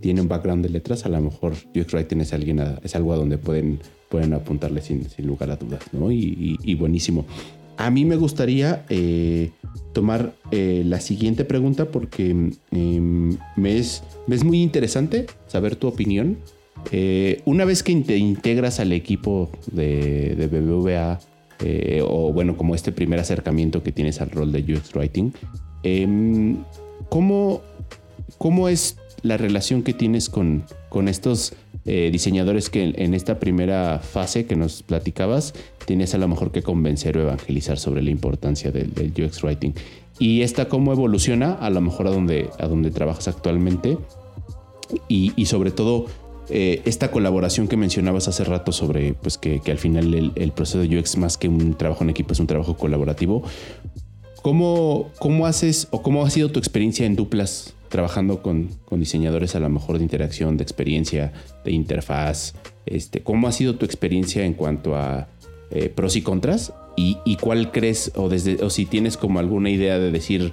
tiene un background de letras, a lo mejor UX Writing es, alguien es algo a donde pueden, pueden apuntarle sin, sin lugar a dudas, ¿no? Y, buenísimo. A mí me gustaría eh, tomar eh, la siguiente pregunta porque em, me, es, muy interesante saber tu opinión. Una vez que te integras al equipo de, BBVA, o bueno, como este primer acercamiento que tienes al rol de UX Writing, em, ¿cómo, ¿cómo es la relación que tienes con, con estos eh, diseñadores que en, esta primera fase que nos platicabas tienes a lo mejor que convencer o evangelizar sobre la importancia del, UX Writing. Y esta cómo evoluciona a lo mejor a donde, a donde trabajas actualmente y, sobre todo eh, esta colaboración que mencionabas hace rato sobre pues que, al final el, proceso de UX más que un trabajo en equipo es un trabajo colaborativo. ¿Cómo, ¿Cómo haces o cómo ha sido tu experiencia en duplas trabajando con, diseñadores a lo mejor de interacción, de experiencia, de interfaz. Este, ¿Cómo ha sido tu experiencia en cuanto a eh, pros y contras? Y, cuál crees, o, desde, o si tienes como alguna idea de decir,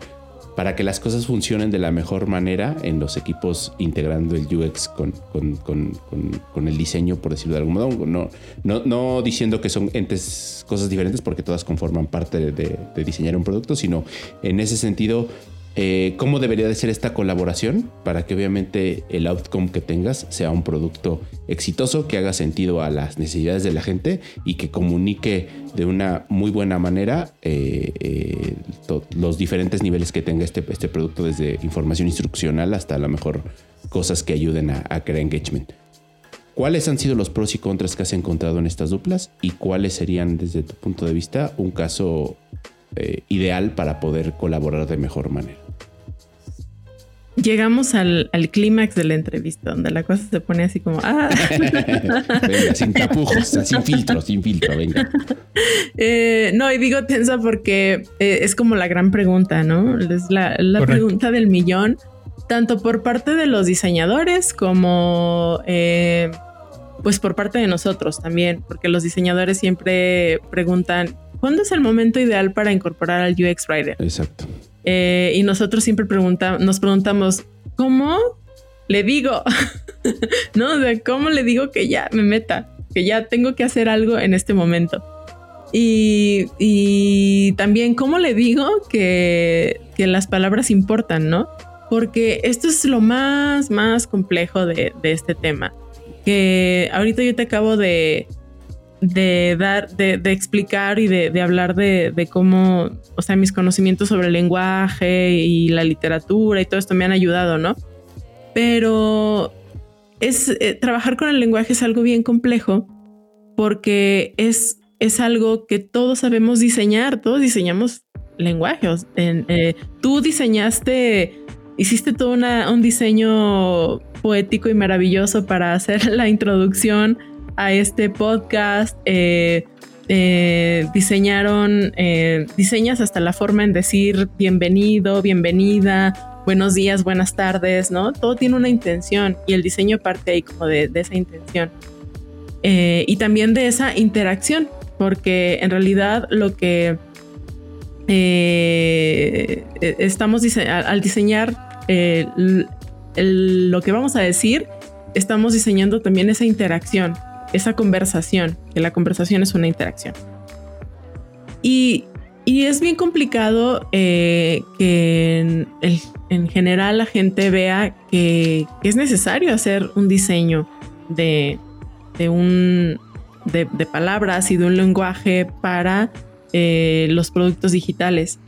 para que las cosas funcionen de la mejor manera en los equipos integrando el UX con, con, el diseño, por decirlo de algún modo. No, no, no, diciendo que son entes, cosas diferentes porque todas conforman parte de diseñar un producto, sino en ese sentido, eh, cómo debería de ser esta colaboración para que obviamente el outcome que tengas sea un producto exitoso, que haga sentido a las necesidades de la gente y que comunique de una muy buena manera eh, eh, los diferentes niveles que tenga este, este producto, desde información instruccional hasta a lo mejor cosas que ayuden a, crear engagement. ¿Cuáles han sido los pros y contras que has encontrado en estas duplas y cuáles serían desde tu punto de vista un caso ideal para poder colaborar de mejor manera? Llegamos al, clímax de la entrevista, donde la cosa se pone así como, ah. (laughs) venga, sin tapujos, sin filtro, sin filtro, venga. (laughs) Eh, no, y digo tensa porque eh, es como la gran pregunta, ¿no? Es la, pregunta del millón, tanto por parte de los diseñadores como eh, pues por parte de nosotros también, porque los diseñadores siempre preguntan, ¿cuándo es el momento ideal para incorporar al UX Writer? Exacto. Eh, y nosotros siempre preguntamos, nos preguntamos, ¿cómo le digo? (laughs) ¿No? De ¿cómo le digo que ya me meta? Que ya tengo que hacer algo en este momento. Y, y también, ¿cómo le digo que, que, las palabras importan, no? Porque esto es lo más, más complejo de, de este tema. Que ahorita yo te acabo de, de dar, de, explicar y de, hablar de, cómo, o sea, mis conocimientos sobre el lenguaje y la literatura y todo esto me han ayudado, ¿no? Pero es eh, trabajar con el lenguaje es algo bien complejo porque es, es algo que todos sabemos diseñar, todos diseñamos lenguajes. Eh, tú diseñaste, hiciste todo un diseño poético y maravilloso para hacer (laughs) la introducción a este podcast. Eh, eh, diseñaron, eh, diseñas hasta la forma en decir bienvenido, bienvenida, buenos días, buenas tardes, ¿no? Todo tiene una intención y el diseño parte ahí como de, esa intención. y también de esa interacción, porque en realidad lo que estamos al diseñar lo que vamos a decir, estamos diseñando también esa interacción esa conversación, que la conversación es una interacción. Y, es bien complicado eh, que en, general la gente vea que, es necesario hacer un diseño de, un, de, palabras y de un lenguaje para eh, los productos digitales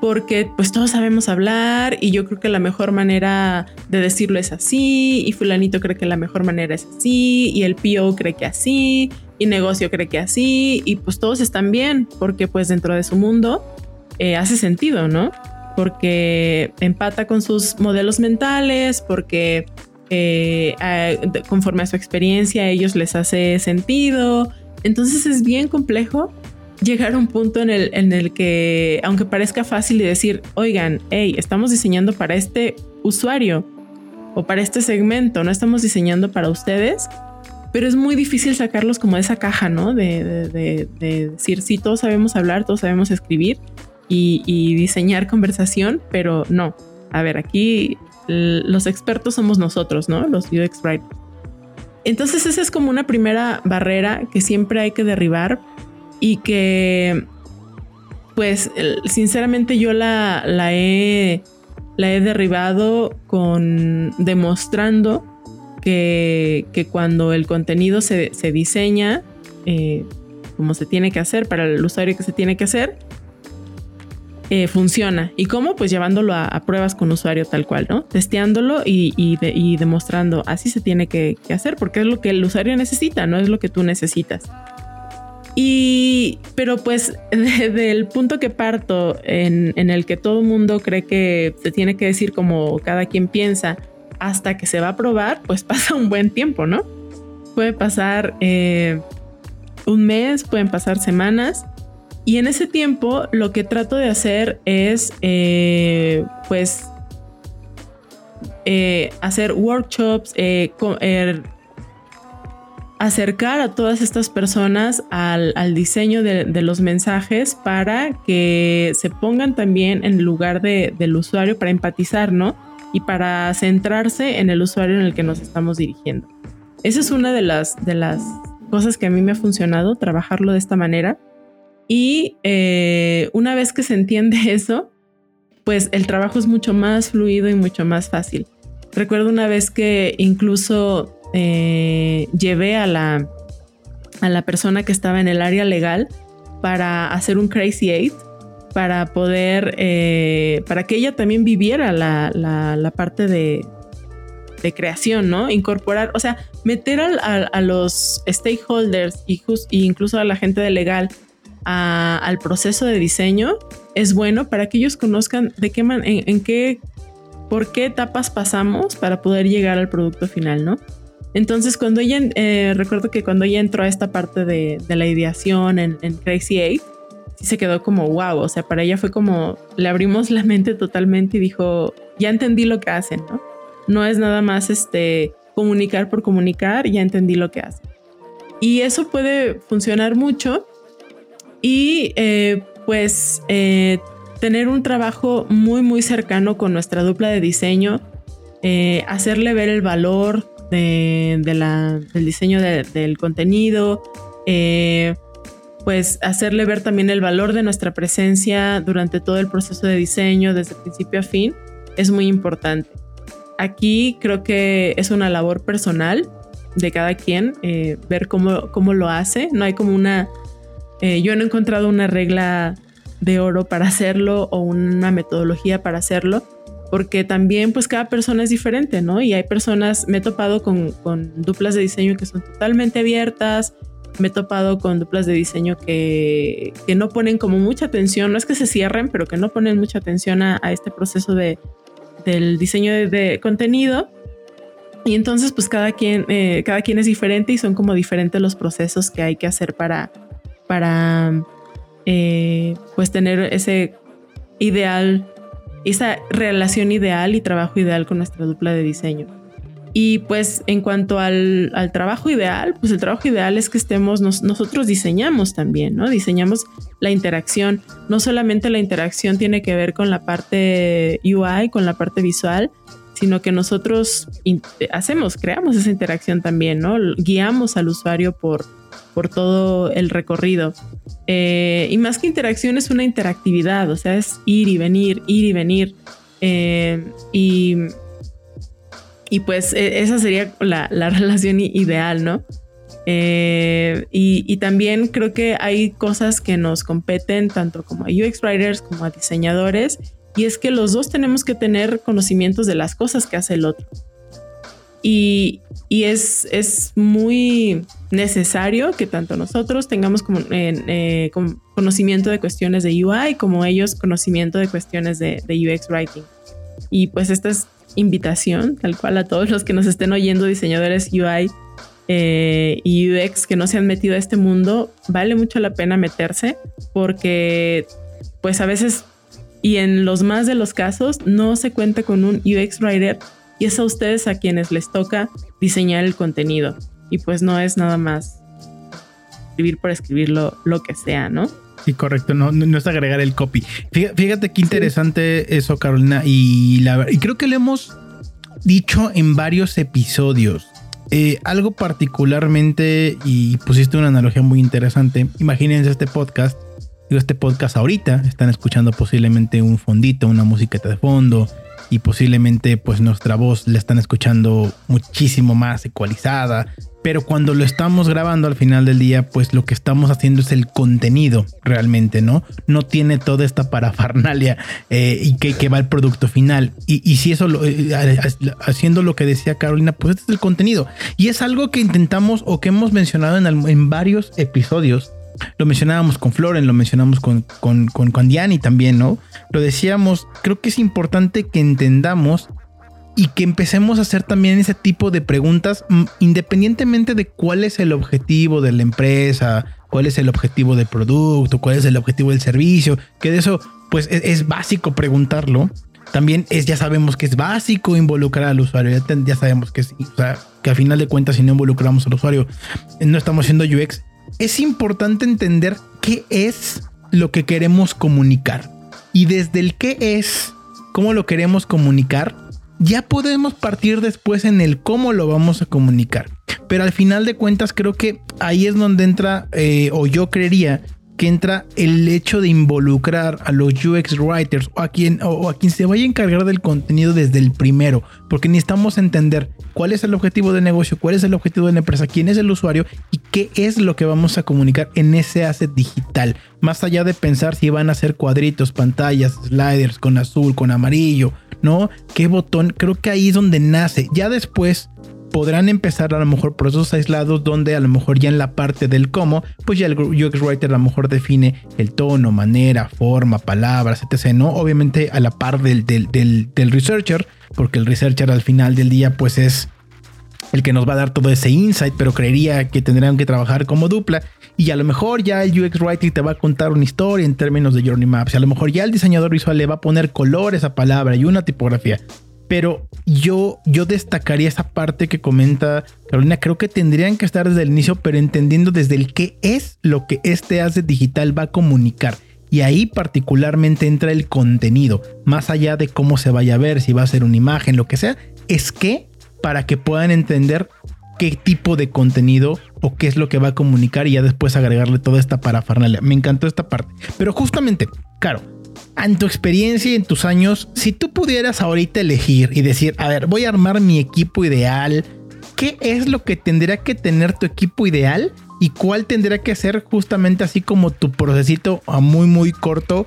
porque pues todos sabemos hablar y yo creo que la mejor manera de decirlo es así y fulanito cree que la mejor manera es así y el PO cree que así y negocio cree que así y pues todos están bien porque pues dentro de su mundo eh, hace sentido, ¿no? Porque empata con sus modelos mentales, porque eh, conforme a su experiencia ellos les hace sentido. Entonces es bien complejo llegar a un punto en el, en el que, aunque parezca fácil de decir, oigan, hey, estamos diseñando para este usuario o para este segmento, no estamos diseñando para ustedes, pero es muy difícil sacarlos como de esa caja, ¿no? De, decir, sí, todos sabemos hablar, todos sabemos escribir y, y diseñar conversación, pero no. A ver, aquí los expertos somos nosotros, ¿no? Los UX writers. Entonces esa es como una primera barrera que siempre hay que derribar y que pues sinceramente yo la, he, la he derribado con demostrando que, que cuando el contenido se, se diseña eh, como se tiene que hacer para el usuario que se tiene que hacer, eh, funciona. ¿Y cómo? Pues llevándolo a, pruebas con usuario tal cual, ¿no? Testeándolo y, demostrando así se tiene que, hacer porque es lo que el usuario necesita, no es lo que tú necesitas. Y, pero pues (laughs) desde el punto que parto en, el que todo mundo cree que se tiene que decir como cada quien piensa hasta que se va a probar, pues (laughs) pasa un buen tiempo, ¿no? Puede pasar eh, un mes, pueden pasar semanas y en ese tiempo lo que trato de hacer es, eh, pues, eh, hacer workshops, eh, er, acercar a todas estas personas al, diseño de, los mensajes para que se pongan también en lugar del usuario para empatizar, ¿no? Y para centrarse en el usuario en el que nos estamos dirigiendo. Esa es una de las, de las cosas que a mí me ha funcionado, trabajarlo de esta manera y eh, una vez que se entiende (laughs) eso, pues el trabajo es mucho más fluido y mucho más fácil. Recuerdo una vez que incluso eh, llevé a la, a la persona que estaba en el área legal para hacer un Crazy Eight, para poder, eh, para que ella también viviera la, parte de, creación, ¿no? Incorporar, o sea, meter a, los stakeholders y, y, incluso a la gente de legal al proceso de diseño es bueno para que ellos conozcan de qué man, en, qué, por qué etapas pasamos para poder llegar al producto final, ¿no? Entonces, cuando ella, eh, recuerdo que cuando ella entró a esta parte de, la ideación en, Crazy Eight, sí se quedó como wow, o sea, para ella fue como le abrimos la mente totalmente y dijo, ya entendí lo que hacen, ¿no? No es nada más este comunicar por comunicar, ya entendí lo que hacen. Y eso puede funcionar mucho y eh, pues eh, tener un trabajo muy muy cercano con nuestra dupla de diseño, eh, hacerle ver el valor de, la, del diseño del contenido, pues hacerle ver también el valor de nuestra presencia durante todo el proceso de diseño, desde principio a fin, es muy importante. Aquí creo que es una labor personal de cada quien, ver cómo, cómo lo hace, no hay como una eh, yo no he encontrado una regla de oro para hacerlo o una metodología para hacerlo, porque también pues cada persona es diferente, ¿no? Y hay personas, me he topado con, duplas de diseño que son totalmente abiertas, me he topado con duplas de diseño que, no ponen como mucha atención, no es que se cierren, pero que no ponen mucha atención a, este proceso de, del diseño de, contenido. Y entonces pues cada quien, eh, cada quien es diferente y son como diferentes los procesos que hay que hacer para, para eh, pues tener ese ideal, esa relación ideal y trabajo ideal con nuestra dupla de diseño. Y pues en cuanto al, trabajo ideal, pues el trabajo ideal es que estemos, nosotros diseñamos también, ¿no? Diseñamos la interacción. No solamente la interacción tiene que ver con la parte UI, con la parte visual, sino que nosotros hacemos, creamos esa interacción también, ¿no? Guiamos al usuario por, por todo el recorrido. Eh, y más que interacción es una interactividad, o sea, es ir y venir, ir y venir. Eh, y, y pues e, esa sería la, (laughs) relación ideal, ¿no? Eh, y, y, también creo que hay cosas que nos competen tanto como a UX writers como a diseñadores y es que los dos tenemos que tener conocimientos de las cosas que hace el otro. Y, es, es, muy necesario que tanto nosotros tengamos como, eh, conocimiento de cuestiones de UI como ellos conocimiento de cuestiones de, UX Writing. Y pues esto es invitación, tal cual a todos los que nos estén oyendo, diseñadores UI eh, y UX que no se han metido a este mundo, vale mucho la pena meterse porque pues a veces y en los más de los casos no se cuenta con un UX Writer y es a ustedes a quienes les toca diseñar el contenido y pues no es nada más escribir por escribir lo, que sea, ¿no? Sí, correcto, no, no, es agregar el copy. Fíjate, qué interesante eso, Carolina, y, la, y creo que lo hemos dicho en varios episodios. Eh, algo particularmente, y pusiste una analogía muy interesante, imagínense este podcast, digo, este podcast ahorita, están escuchando posiblemente un fondito, una musiqueta de fondo, y posiblemente pues nuestra voz la están escuchando muchísimo más ecualizada, pero cuando lo estamos grabando al final del día, pues lo que estamos haciendo es el contenido realmente, ¿no? No tiene toda esta parafernalia eh, y que, va el producto final. Y, si eso, lo, eh, haciendo lo que decía Carolina, pues este es el contenido. Y es algo que intentamos o que hemos mencionado en, en varios episodios. Lo mencionábamos con Floren, lo mencionamos con, con, con, con Diani también, ¿no? Lo decíamos, creo que es importante que entendamos y que empecemos a hacer también ese tipo de preguntas independientemente de cuál es el objetivo de la empresa, cuál es el objetivo del producto, cuál es el objetivo del servicio, que de eso pues es, básico preguntarlo. También es, ya sabemos que es básico involucrar al usuario, ya, sabemos que, es, que al final de cuentas si no involucramos al usuario no estamos haciendo UX. Es importante entender qué es lo que queremos comunicar y desde el qué es, cómo lo queremos comunicar, ya podemos partir después en el cómo lo vamos a comunicar. Pero al final de cuentas creo que ahí es donde entra, eh, o yo creería que entra el hecho de involucrar a los UX writers o a quien o a quien se vaya a encargar del contenido desde el primero, porque necesitamos entender cuál es el objetivo de negocio, cuál es el objetivo de la empresa, quién es el usuario y qué es lo que vamos a comunicar en ese asset digital. Más allá de pensar si van a ser cuadritos, pantallas, sliders con azul, con amarillo, ¿no? ¿Qué botón? Creo que ahí es donde nace. Ya después podrán empezar a lo mejor procesos aislados donde a lo mejor ya en la parte del cómo, pues ya el UX Writer a lo mejor define el tono, manera, forma, palabras, etc. ¿no? Obviamente a la par del, del, del researcher, porque el researcher al final del día pues es el que nos va a dar todo ese insight, pero creería que tendrían que trabajar como dupla y a lo mejor ya el UX Writing te va a contar una historia en términos de Journey Maps. Y a lo mejor ya el diseñador visual le va a poner colores a palabra y una tipografía. Pero yo, yo destacaría esa parte que comenta Carolina. Creo que tendrían que estar desde el inicio, pero entendiendo desde el qué es lo que este asset digital va a comunicar. Y ahí particularmente entra el contenido, más allá de cómo se vaya a ver, si va a ser una imagen, lo que sea, es que para que puedan entender qué tipo de contenido o qué es lo que va a comunicar y ya después agregarle toda esta parafernalia. Me encantó esta parte. Pero justamente, claro, en tu experiencia y en tus años, si tú pudieras ahorita elegir y decir, a ver, voy a armar mi equipo ideal, ¿qué es lo que tendría que tener tu equipo ideal? ¿Y cuál tendría que ser justamente así como tu procesito a muy, muy corto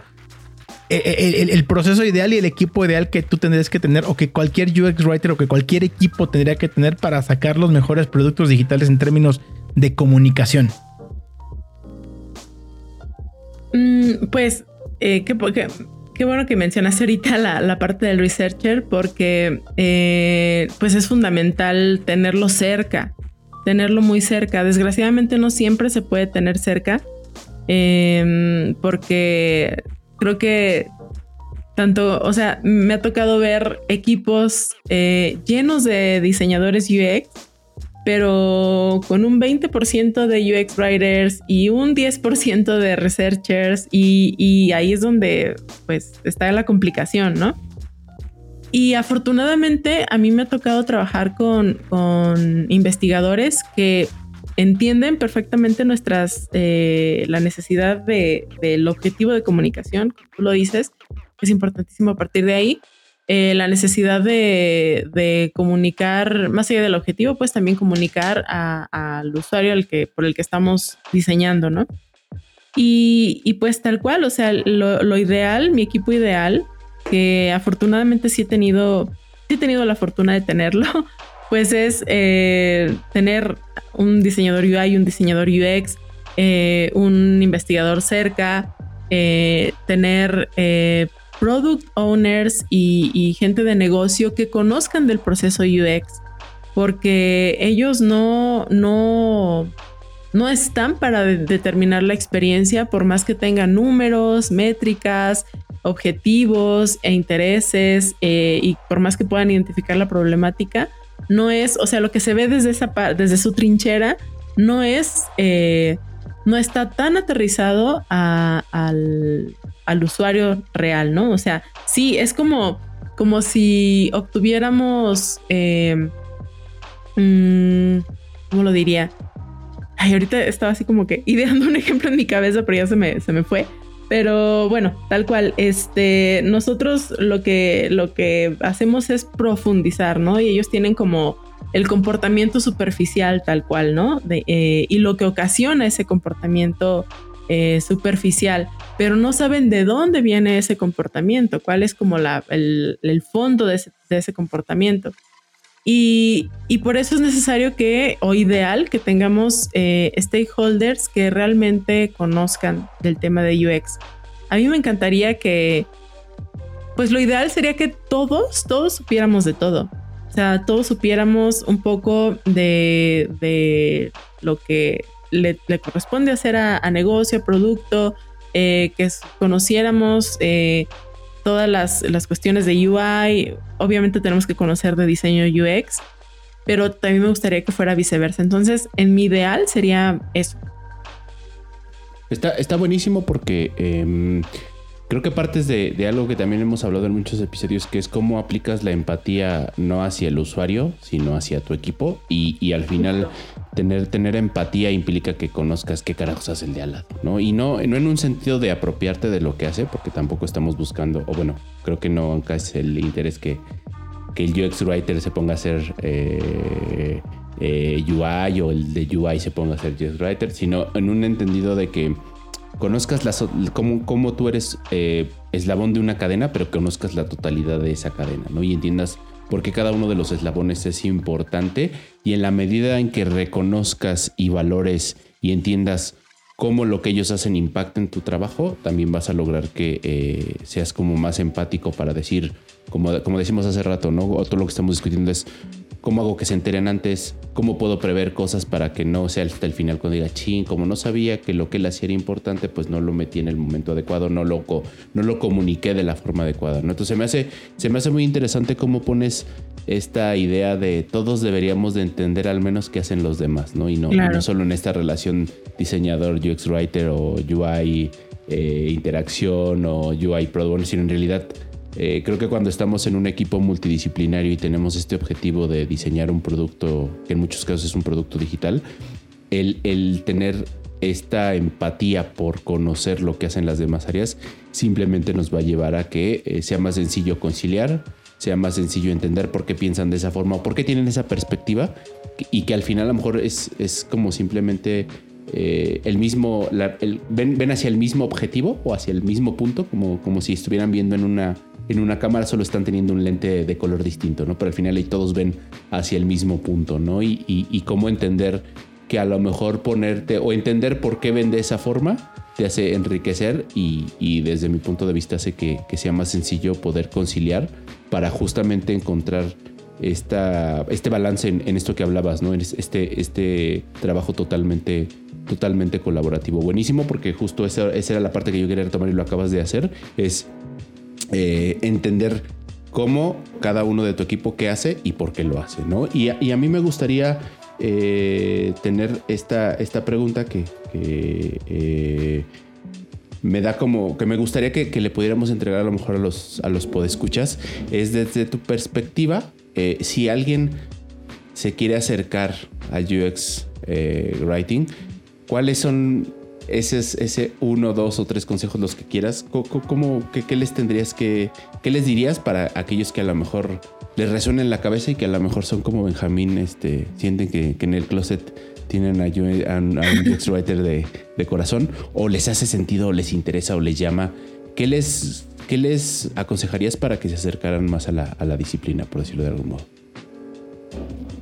eh, eh, el, proceso ideal y el equipo ideal que tú tendrías que tener o que cualquier UX writer o que cualquier equipo tendría que tener para sacar los mejores productos digitales en términos de comunicación? Mm, pues, eh, qué, bueno que mencionas ahorita la, parte del researcher porque pues es fundamental tenerlo cerca, tenerlo muy cerca. Desgraciadamente no siempre se puede tener cerca em, porque creo que tanto, o sea, me ha tocado ver equipos eh, llenos de diseñadores UX, pero con un 20% de UX writers y un 10% de researchers y, ahí es donde pues está la complicación, ¿no? Y afortunadamente a mí me ha tocado trabajar con, con investigadores que entienden perfectamente nuestras, eh, la necesidad de, del objetivo de comunicación, tú lo dices, es importantísimo a partir de ahí. Eh, la necesidad de, comunicar, más allá del objetivo, pues también comunicar al usuario al que, por el que estamos diseñando, ¿no? Y, pues tal cual, o sea, lo, ideal, mi equipo ideal, que afortunadamente sí he tenido, he tenido la fortuna de tenerlo, (laughs) pues es eh, tener un diseñador UI, un diseñador UX, eh, un investigador cerca, tener product owners y, gente de negocio que conozcan del proceso UX, porque ellos no, no, no están para determinar la experiencia, por más que tengan números, métricas, objetivos e intereses, eh, y por más que puedan identificar la problemática, no es, o sea, lo que se ve desde, esa, desde su trinchera, no es, eh, no está tan aterrizado al, al usuario real, ¿no? O sea, sí, es como, como si obtuviéramos, eh, mm, ¿cómo lo diría? Ahorita estaba así como que (laughs) ideando un ejemplo en mi cabeza, pero ya se me, se me fue. Pero bueno, tal cual, este, nosotros lo que, lo que hacemos es profundizar, ¿no? Y ellos tienen como el comportamiento superficial tal cual, ¿no? Eh, y lo que ocasiona ese comportamiento eh, superficial, pero no saben de dónde viene ese comportamiento, cuál es como la, el, fondo de ese, comportamiento. Y, por eso es necesario que, o ideal, que tengamos eh, stakeholders que realmente conozcan del tema de UX. A mí me encantaría que, pues lo ideal sería que todos, todos supiéramos de todo. O sea, todos supiéramos un poco de, de lo que le, corresponde hacer a, negocio, a producto, eh, que conociéramos eh, todas las, las, cuestiones de UI. Obviamente tenemos que conocer de diseño UX, pero también me gustaría que fuera viceversa. Entonces, en mi ideal sería eso. Está, está buenísimo porque em, Creo que partes de, algo que también hemos hablado en muchos episodios, que es cómo aplicas la empatía no hacia el usuario, sino hacia tu equipo. Y, al final, tener, tener empatía implica que conozcas qué carajos hace el de al lado, ¿no? Y no, no en un sentido de apropiarte de lo que hace, porque tampoco estamos buscando, o bueno, creo que no nunca es el interés que, que el UX Writer se ponga a hacer eh, eh, UI o el de UI se ponga a hacer UX Writer, sino en un entendido de que conozcas la, cómo, tú eres eh, eslabón de una cadena, pero conozcas la totalidad de esa cadena, ¿no? Y entiendas por qué cada uno de los eslabones es importante y en la medida en que reconozcas y valores y entiendas cómo lo que ellos hacen impacta en tu trabajo, también vas a lograr que eh, seas como más empático para decir, como, como decimos hace rato, ¿no? Todo lo que estamos discutiendo es ¿Cómo hago que se enteren antes? ¿Cómo puedo prever cosas para que no sea hasta el final cuando diga, ching, como no sabía que lo que él hacía era importante, pues no lo metí en el momento adecuado, no lo, no lo comuniqué de la forma adecuada, ¿no? Entonces me hace, se me hace muy interesante cómo pones esta idea de todos deberíamos de entender al menos qué hacen los demás, ¿no? Y no, no solo en esta relación diseñador, UX writer o UI eh, interacción o UI product, sino en realidad eh, creo que cuando estamos en un equipo multidisciplinario y tenemos este objetivo de diseñar un producto, que en muchos casos es un producto digital, el, tener esta empatía por conocer lo que hacen las demás áreas simplemente nos va a llevar a que eh, sea más sencillo conciliar, sea más sencillo entender por qué piensan de esa forma o por qué tienen esa perspectiva y que al final a lo mejor es, es como simplemente eh, el mismo, ven, hacia el mismo objetivo o hacia el mismo punto, como, como si estuvieran viendo en una, en una cámara, solo están teniendo un lente de color distinto, ¿no? Pero al final ahí todos ven hacia el mismo punto, ¿no? Y, cómo entender que a lo mejor ponerte o entender por qué ven de esa forma te hace enriquecer y, desde mi punto de vista hace que, sea más sencillo poder conciliar para justamente encontrar este balance en, en, esto que hablabas, ¿no? Este, este trabajo totalmente totalmente colaborativo. Buenísimo porque justo esa, era la parte que yo quería retomar y lo acabas de hacer, eh, entender cómo cada uno de tu equipo qué hace y por qué lo hace, ¿no? Y, a mí me gustaría eh, tener esta, esta pregunta que, eh, me da como que me gustaría que, le pudiéramos entregar a lo mejor a los, a los podescuchas, es desde tu perspectiva, si alguien se quiere acercar al UX Writing, ¿Cuáles son esos, ese uno, dos o tres consejos los que quieras? ¿Cómo, qué, les tendrías que, qué les dirías para aquellos que a lo mejor les resuena en la cabeza y que a lo mejor son como Benjamín, este, sienten que, en el closet tienen a, un UX writer de, corazón o les hace sentido o les interesa o les llama? ¿Qué les, qué les aconsejarías para que se acercaran más a la, disciplina, por decirlo de algún modo?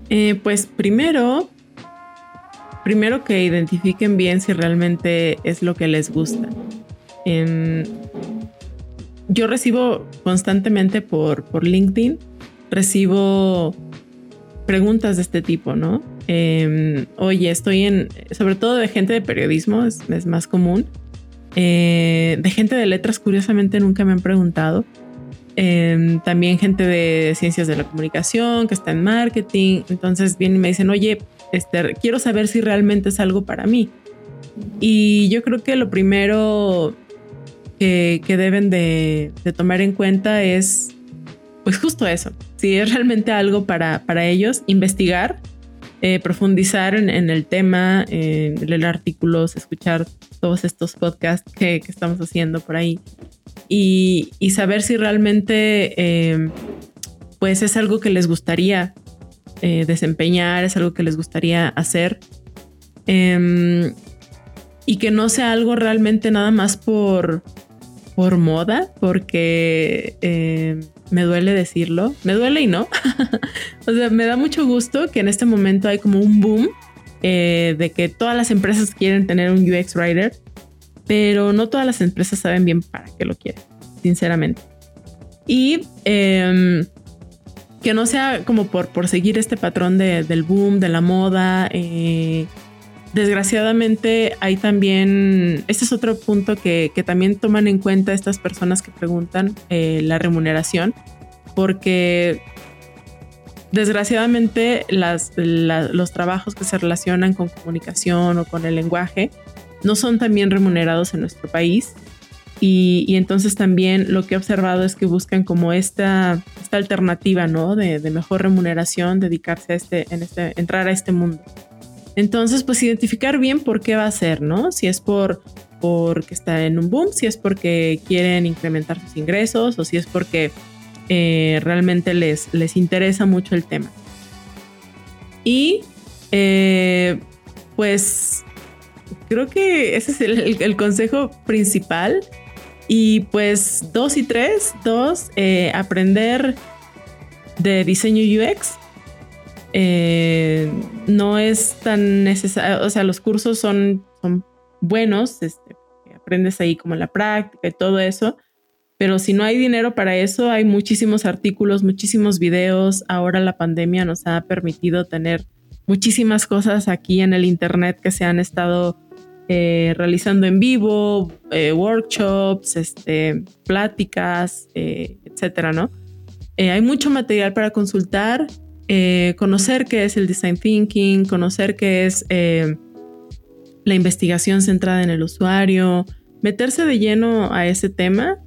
Eh, pues primero, primero que identifiquen bien si realmente es lo que les gusta. yo recibo constantemente por, por LinkedIn, recibo preguntas de este tipo, ¿no? Em, oye, estoy en, sobre todo de gente de periodismo, es, más común. Eh, de gente de letras, curiosamente, nunca me han preguntado. Em, también gente de ciencias de la comunicación, que está en marketing. Entonces vienen y me dicen, oye, este, quiero saber si realmente es algo para mí. Y yo creo que lo primero que, deben de, tomar en cuenta es, pues justo eso, si es realmente algo para, para ellos, investigar, eh, profundizar en, el tema, eh, leer artículos, escuchar todos estos podcasts que, estamos haciendo por ahí y, saber si realmente eh, pues es algo que les gustaría desempeñar, es algo que les gustaría hacer. Em, y que no sea algo realmente nada más por, por moda, porque eh, me duele decirlo, me duele y no. (laughs) o sea, me da mucho gusto que en este momento hay como un boom eh, de que todas las empresas quieren tener un UX Writer, pero no todas las empresas saben bien para qué lo quieren, sinceramente. Y em, que no sea como por, por seguir este patrón del boom, de la moda. Eh, desgraciadamente hay también, este es otro punto que, también toman en cuenta estas personas que preguntan eh, la remuneración, porque desgraciadamente las, los trabajos que se relacionan con comunicación o con el lenguaje no son tan bien remunerados en nuestro país. Y, entonces también lo que he observado es que buscan como esta, esta alternativa, ¿no? De, de mejor remuneración, dedicarse a este, en este, entrar a este mundo. Entonces, pues identificar bien por qué va a ser, ¿no? Si es por porque está en un boom, si es porque quieren incrementar sus ingresos o si es porque eh, realmente les, les interesa mucho el tema. Y eh, pues creo que ese es el, consejo principal. Y pues dos y tres, dos, eh, aprender de diseño UX eh, no es tan necesario, o sea, los cursos son, son buenos, este, aprendes ahí como la práctica y todo eso, pero si no hay dinero para eso, hay muchísimos artículos, muchísimos videos. Ahora la pandemia nos ha permitido tener muchísimas cosas aquí en el Internet que se han estado eh, realizando en vivo, eh, workshops, este, pláticas, etcétera, ¿no? hay mucho material para consultar eh, conocer qué es el design thinking, conocer qué es eh, la investigación centrada en el usuario, meterse de lleno a ese tema.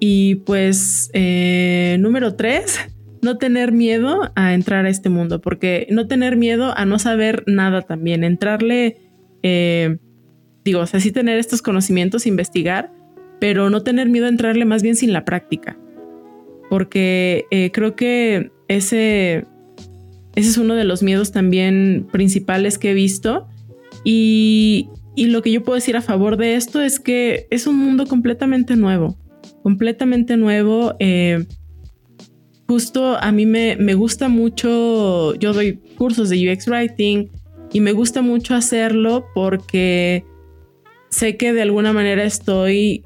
Y pues, eh, número tres, no tener miedo a entrar a este mundo, porque no tener miedo a no saber nada también, entrarle, digo, o sea, sí tener estos conocimientos, investigar, pero no tener miedo a entrarle más bien sin la práctica, porque creo que ese, ese es uno de los miedos también principales que he visto. Y, lo que yo puedo decir a favor de esto es que es un mundo completamente nuevo, completamente nuevo. Eh, justo a mí me, me, gusta mucho, yo doy cursos de UX Writing y me gusta mucho hacerlo porque sé que de alguna manera estoy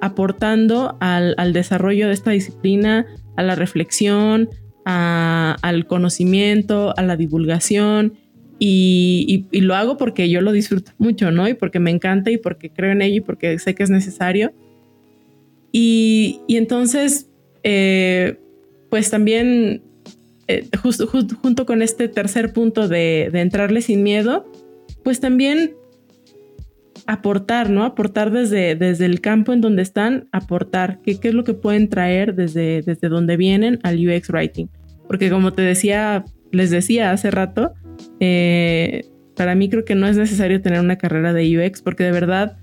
aportando al, al desarrollo de esta disciplina, a la reflexión, al conocimiento, a la divulgación y, lo hago porque yo lo disfruto mucho, ¿no? Y porque me encanta y porque creo en ello y porque sé que es necesario. Y, entonces, eh, pues también, eh, justo, junto con este tercer punto de, entrarle sin miedo, pues también aportar, ¿no? Aportar desde, desde el campo en donde están, aportar qué, qué es lo que pueden traer desde, desde donde vienen al UX Writing. Porque como te decía, les decía hace rato, eh, para mí creo que no es necesario tener una carrera de UX porque de verdad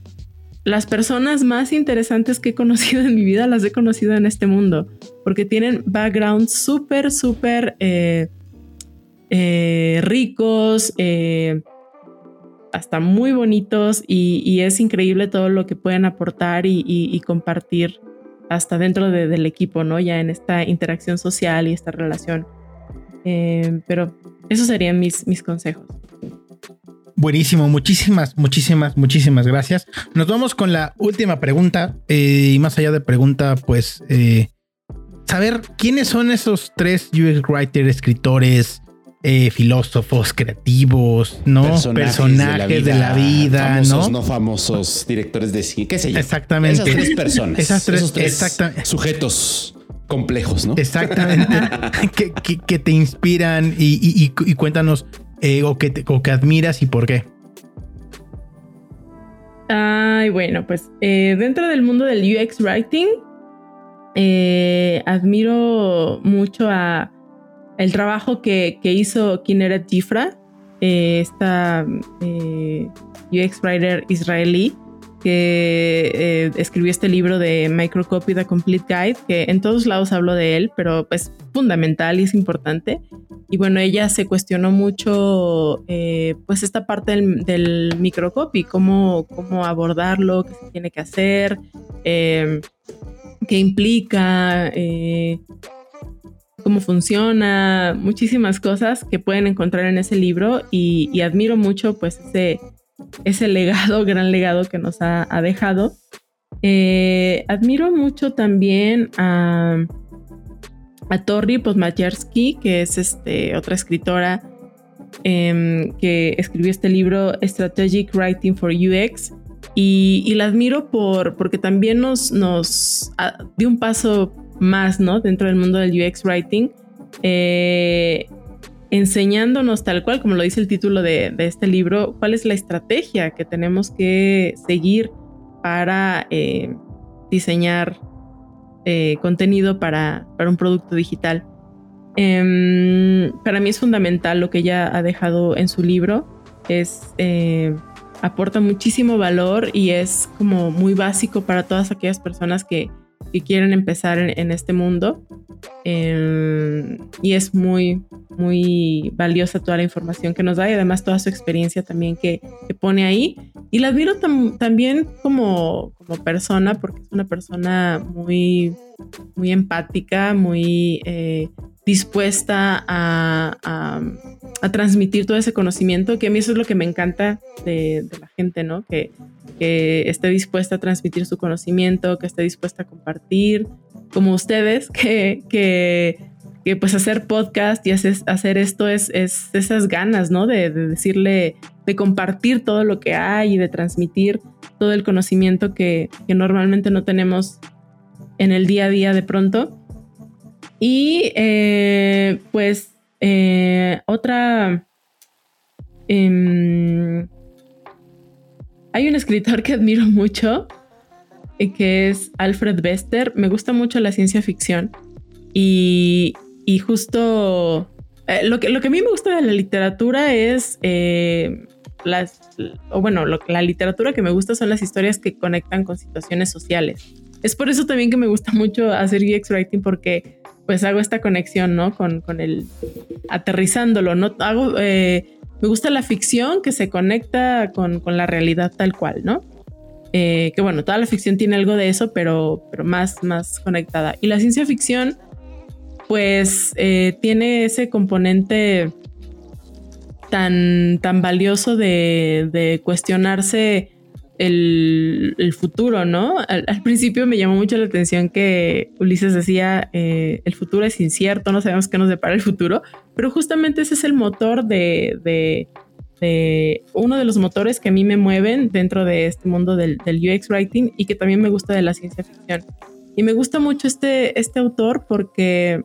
las personas más interesantes que he conocido en mi vida las he conocido en este mundo porque tienen backgrounds súper, súper eh, eh, ricos, hasta muy bonitos y, es increíble todo lo que pueden aportar y compartir hasta dentro del equipo, ¿no? Ya en esta interacción social y esta relación. Eh, pero esos serían mis, mis consejos. Buenísimo, muchísimas, muchísimas, muchísimas gracias. Nos vamos con la última pregunta eh, y más allá de pregunta, pues eh, saber quiénes son esos tres UX writers, escritores, eh, filósofos, creativos, ¿no? Personajes, de la vida, famosos, ¿no? famosos, directores de cine, qué sé yo. Exactamente. Esas tres personas. Esas tres, exactamente. sujetos complejos, ¿no? Exactamente. (laughs) que, te inspiran y, cuéntanos eh, o, que o que admiras y por qué. Ay, bueno, pues eh, dentro del mundo del UX Writing, eh, admiro mucho a el trabajo que, hizo Kineret Jifra, esta UX writer israelí, que eh, escribió este libro de Microcopy The Complete Guide, que en todos lados hablo de él, pero es fundamental y es importante. Y bueno, ella se cuestionó mucho eh, pues esta parte del, microcopy, cómo, cómo abordarlo, qué se tiene que hacer, em, qué implica, eh, cómo funciona, muchísimas cosas que pueden encontrar en ese libro y, y admiro mucho pues ese ese legado, (laughs) gran legado que nos ha, dejado. Eh, admiro mucho también a, a Tori Posmajersky, que es este, otra escritora em, que escribió este libro Strategic Writing for UX. Y, la admiro por, porque también nos, nos dio un paso más ¿no? dentro del mundo del UX Writing. Eh, enseñándonos tal cual, como lo dice el título de, este libro, cuál es la estrategia que tenemos que seguir para eh, diseñar eh, contenido para, un producto digital. Em, para mí es fundamental lo que ella ha dejado en su libro. Es aporta muchísimo valor y es como muy básico para todas aquellas personas que, quieren empezar en, este mundo. Em, y es muy, muy valiosa toda la información que nos da y además toda su experiencia también que, pone ahí. Y la admiro también como, como persona, porque es una persona muy, muy empática, muy eh, dispuesta a, a, transmitir todo ese conocimiento, que a mí eso es lo que me encanta de, la gente, ¿no? Que, que, esté dispuesta a transmitir su conocimiento, que esté dispuesta a compartir, como ustedes, (laughs) que, que, que pues hacer podcast y hacer, hacer esto es, es, esas ganas, ¿no? De, de, decirle, de compartir todo lo que hay y de transmitir todo el conocimiento que, que normalmente no tenemos en el día a día de pronto. Y eh, pues eh, otra... Em, hay un escritor que admiro mucho, eh, que es Alfred Bester. Me gusta mucho la ciencia ficción y, justo lo, que, lo que a mí me gusta de la literatura es las, o bueno, la literatura que me gusta son las historias que conectan con situaciones sociales. Es por eso también que me gusta mucho hacer UX Writing porque pues hago esta conexión, ¿no? Con, con el aterrizándolo, ¿no? Hago, eh, me gusta la ficción que se conecta con, la realidad tal cual, ¿no? Eh, que bueno, toda la ficción tiene algo de eso, pero, pero más, más conectada. Y la ciencia ficción, pues eh, tiene ese componente tan, tan valioso de, de cuestionarse el, futuro, ¿no? Al, principio me llamó mucho la atención que Ulises decía, eh, el futuro es incierto, no sabemos qué nos depara el futuro, pero justamente ese es el motor de, de, uno de los motores que a mí me mueven dentro de este mundo del, UX Writing y que también me gusta de la ciencia ficción. Y me gusta mucho este, este autor porque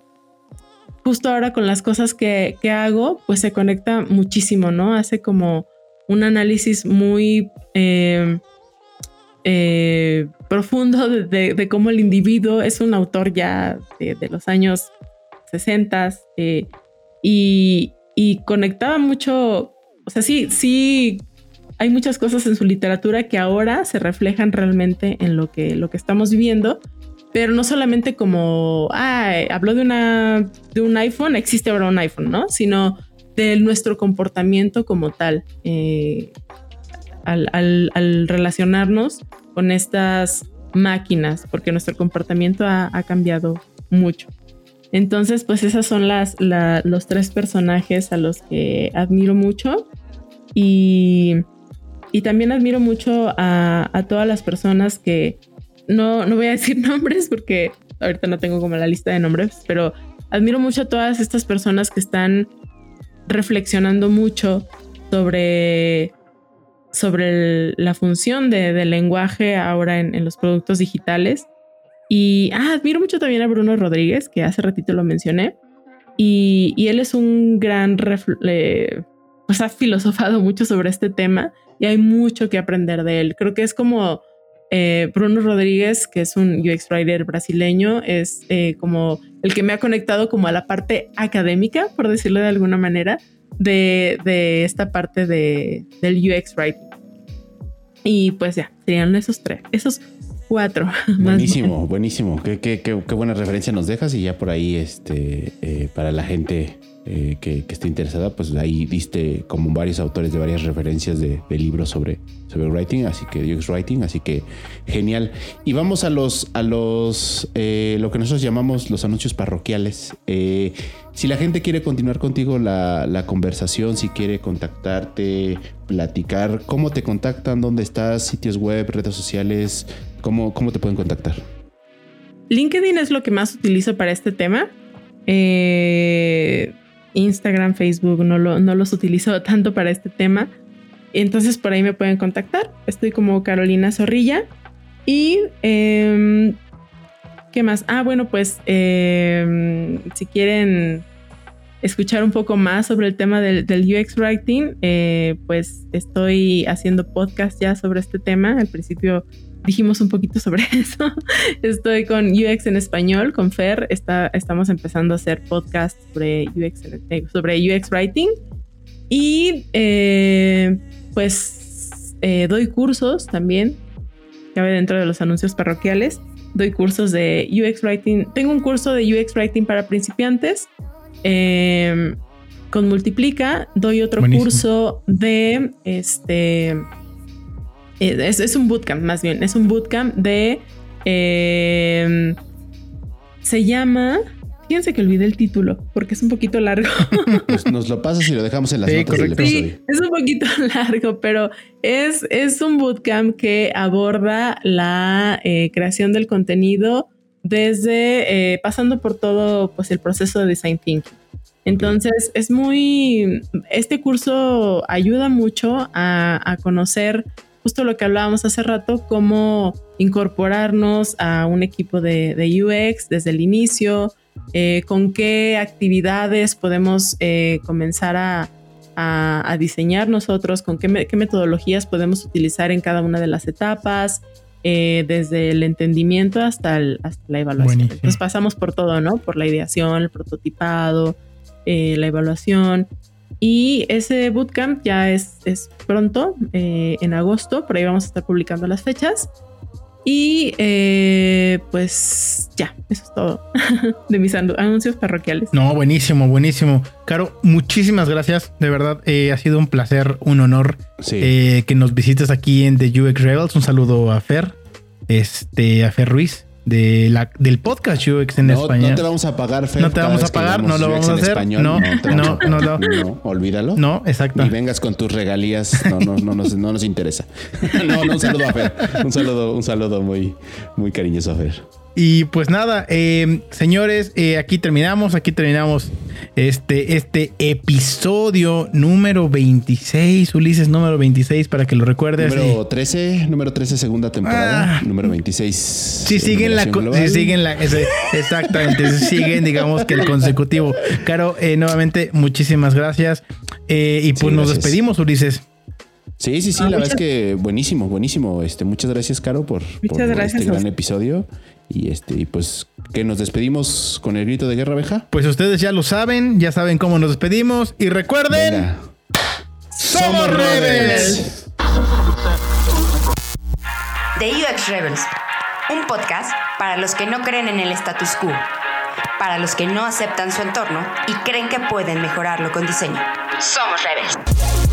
justo ahora con las cosas que, que hago, pues se conecta muchísimo, ¿no? Hace como un análisis muy eh, eh, profundo de, cómo el individuo es un autor ya de, los años 60 eh, y, conectaba mucho, o sea, sí, sí, hay muchas cosas en su literatura que ahora se reflejan realmente en lo que, lo que estamos viviendo, pero no solamente como, ah, habló de, una, de un iPhone, existe ahora un iPhone, ¿no? Sino de nuestro comportamiento como tal eh, al, relacionarnos con estas máquinas, porque nuestro comportamiento ha, cambiado mucho. Entonces, pues esas son las, los tres personajes a los que admiro mucho. Y, y también admiro mucho a, a, todas las personas que no, no voy a decir (laughs) nombres porque ahorita no tengo como la lista de nombres, pero admiro mucho a todas estas personas que están reflexionando mucho sobre, sobre la función de, del lenguaje ahora en, en, los productos digitales. Y ah, admiro mucho también a Bruno Rodríguez, que hace ratito lo mencioné. Y, y él es un gran, eh, pues ha filosofado mucho sobre este tema y hay mucho que aprender de él. Creo que es como eh, Bruno Rodríguez, que es un UX writer brasileño, es eh, como el que me ha conectado como a la parte académica, por decirlo de alguna manera, de, de esta parte de, del UX writing. Y pues ya, serían esos tres, esos cuatro. (laughs) Buenísimo, buenísimo. Qué, qué, qué, qué, buena referencia nos dejas y ya por ahí, este, eh, para la gente eh, que, que, esté interesada, pues ahí diste como varios autores de varias referencias de, libros sobre, sobre writing, así que UX writing, así que genial. Y vamos a los, a los, eh, lo que nosotros llamamos los anuncios parroquiales. Eh, si la gente quiere continuar contigo la, la, conversación, si quiere contactarte, platicar, ¿cómo te contactan? ¿Dónde estás? ¿Sitios web, redes sociales? ¿Cómo, cómo te pueden contactar? LinkedIn es lo que más utilizo para este tema. Eh, Instagram, Facebook, no, lo, no los utilizo (laughs) tanto para este tema. Entonces por ahí me pueden contactar. Estoy como Carolina Zorrilla. Y eh, ¿qué más? Ah, bueno, pues eh, si quieren escuchar un poco más sobre el tema del, del UX Writing, eh, pues estoy haciendo podcast ya sobre este tema. Al principio dijimos un poquito sobre (laughs) eso. Estoy con UX en español, con Fer. Está, estamos empezando a hacer podcast sobre UX, eh, sobre UX Writing. Y eh, pues eh, doy cursos también, cabe dentro de los anuncios parroquiales. Doy cursos de UX Writing. Tengo un curso de UX Writing para principiantes. Eh, con Multiplica doy otro Buenísimo. curso de este es, es, un bootcamp, más bien. Es un bootcamp de. Eh, se llama. Fíjense que olvidé el título porque es un poquito largo. (laughs) Pues nos lo pasas y lo dejamos en las sí, notas del episodio. Sí, es un poquito (laughs) largo, pero es, es un bootcamp que aborda la eh, creación del contenido desde eh, pasando por todo pues el proceso de design thinking. Entonces es muy, este curso ayuda mucho a, a conocer justo lo que hablábamos hace rato, cómo incorporarnos a un equipo de, de UX desde el inicio, eh, con qué actividades podemos eh, comenzar a, a, a, diseñar nosotros, con qué, me, qué, metodologías podemos utilizar en cada una de las etapas, eh, desde el entendimiento hasta, el, hasta la evaluación. Buenísimo. Entonces pasamos por todo, ¿no? Por la ideación, el prototipado, la evaluación y ese bootcamp ya es, es pronto, eh, en agosto, por ahí vamos a estar publicando las fechas. Y eh, pues ya, eso es todo (laughs) de mis anuncios parroquiales. No, buenísimo, buenísimo. Caro, muchísimas gracias. De verdad, eh, ha sido un placer, un honor sí. eh, que nos visites aquí en The UX Rebels. Un saludo a Fer, este, a Fer Ruiz de la, del podcast UX en no, español. No te vamos a pagar, Fer, No te vamos a pagar, no lo vamos a hacer. Español, no, no, no, no, no, olvídalo. No, exacto. Y vengas con tus regalías, no, no, no, nos, no nos interesa. (laughs) no, no, un saludo a Fer. Un saludo, un saludo muy, muy cariñoso a Fer. Y pues nada, eh, señores, eh, aquí terminamos, aquí terminamos este, este episodio número 26, Ulises número 26, para que lo recuerdes. Número 13, número 13, segunda temporada, ah, número 26. Si siguen la, si siguen la, ese, exactamente, si siguen, digamos que el consecutivo. Caro, eh, nuevamente, muchísimas gracias. Eh, y pues sí, nos despedimos, Ulises. Sí, sí, sí, ah, la muchas... verdad es que buenísimo, buenísimo. Este, muchas gracias, Caro, por, por gracias este gran episodio. Y este, y pues que nos despedimos con el grito de guerra abeja. Pues ustedes ya lo saben, ya saben cómo nos despedimos. Y recuerden, Venga. somos rebels. The UX Rebels, un podcast para los que no creen en el status quo, para los que no aceptan su entorno y creen que pueden mejorarlo con diseño. Somos rebels.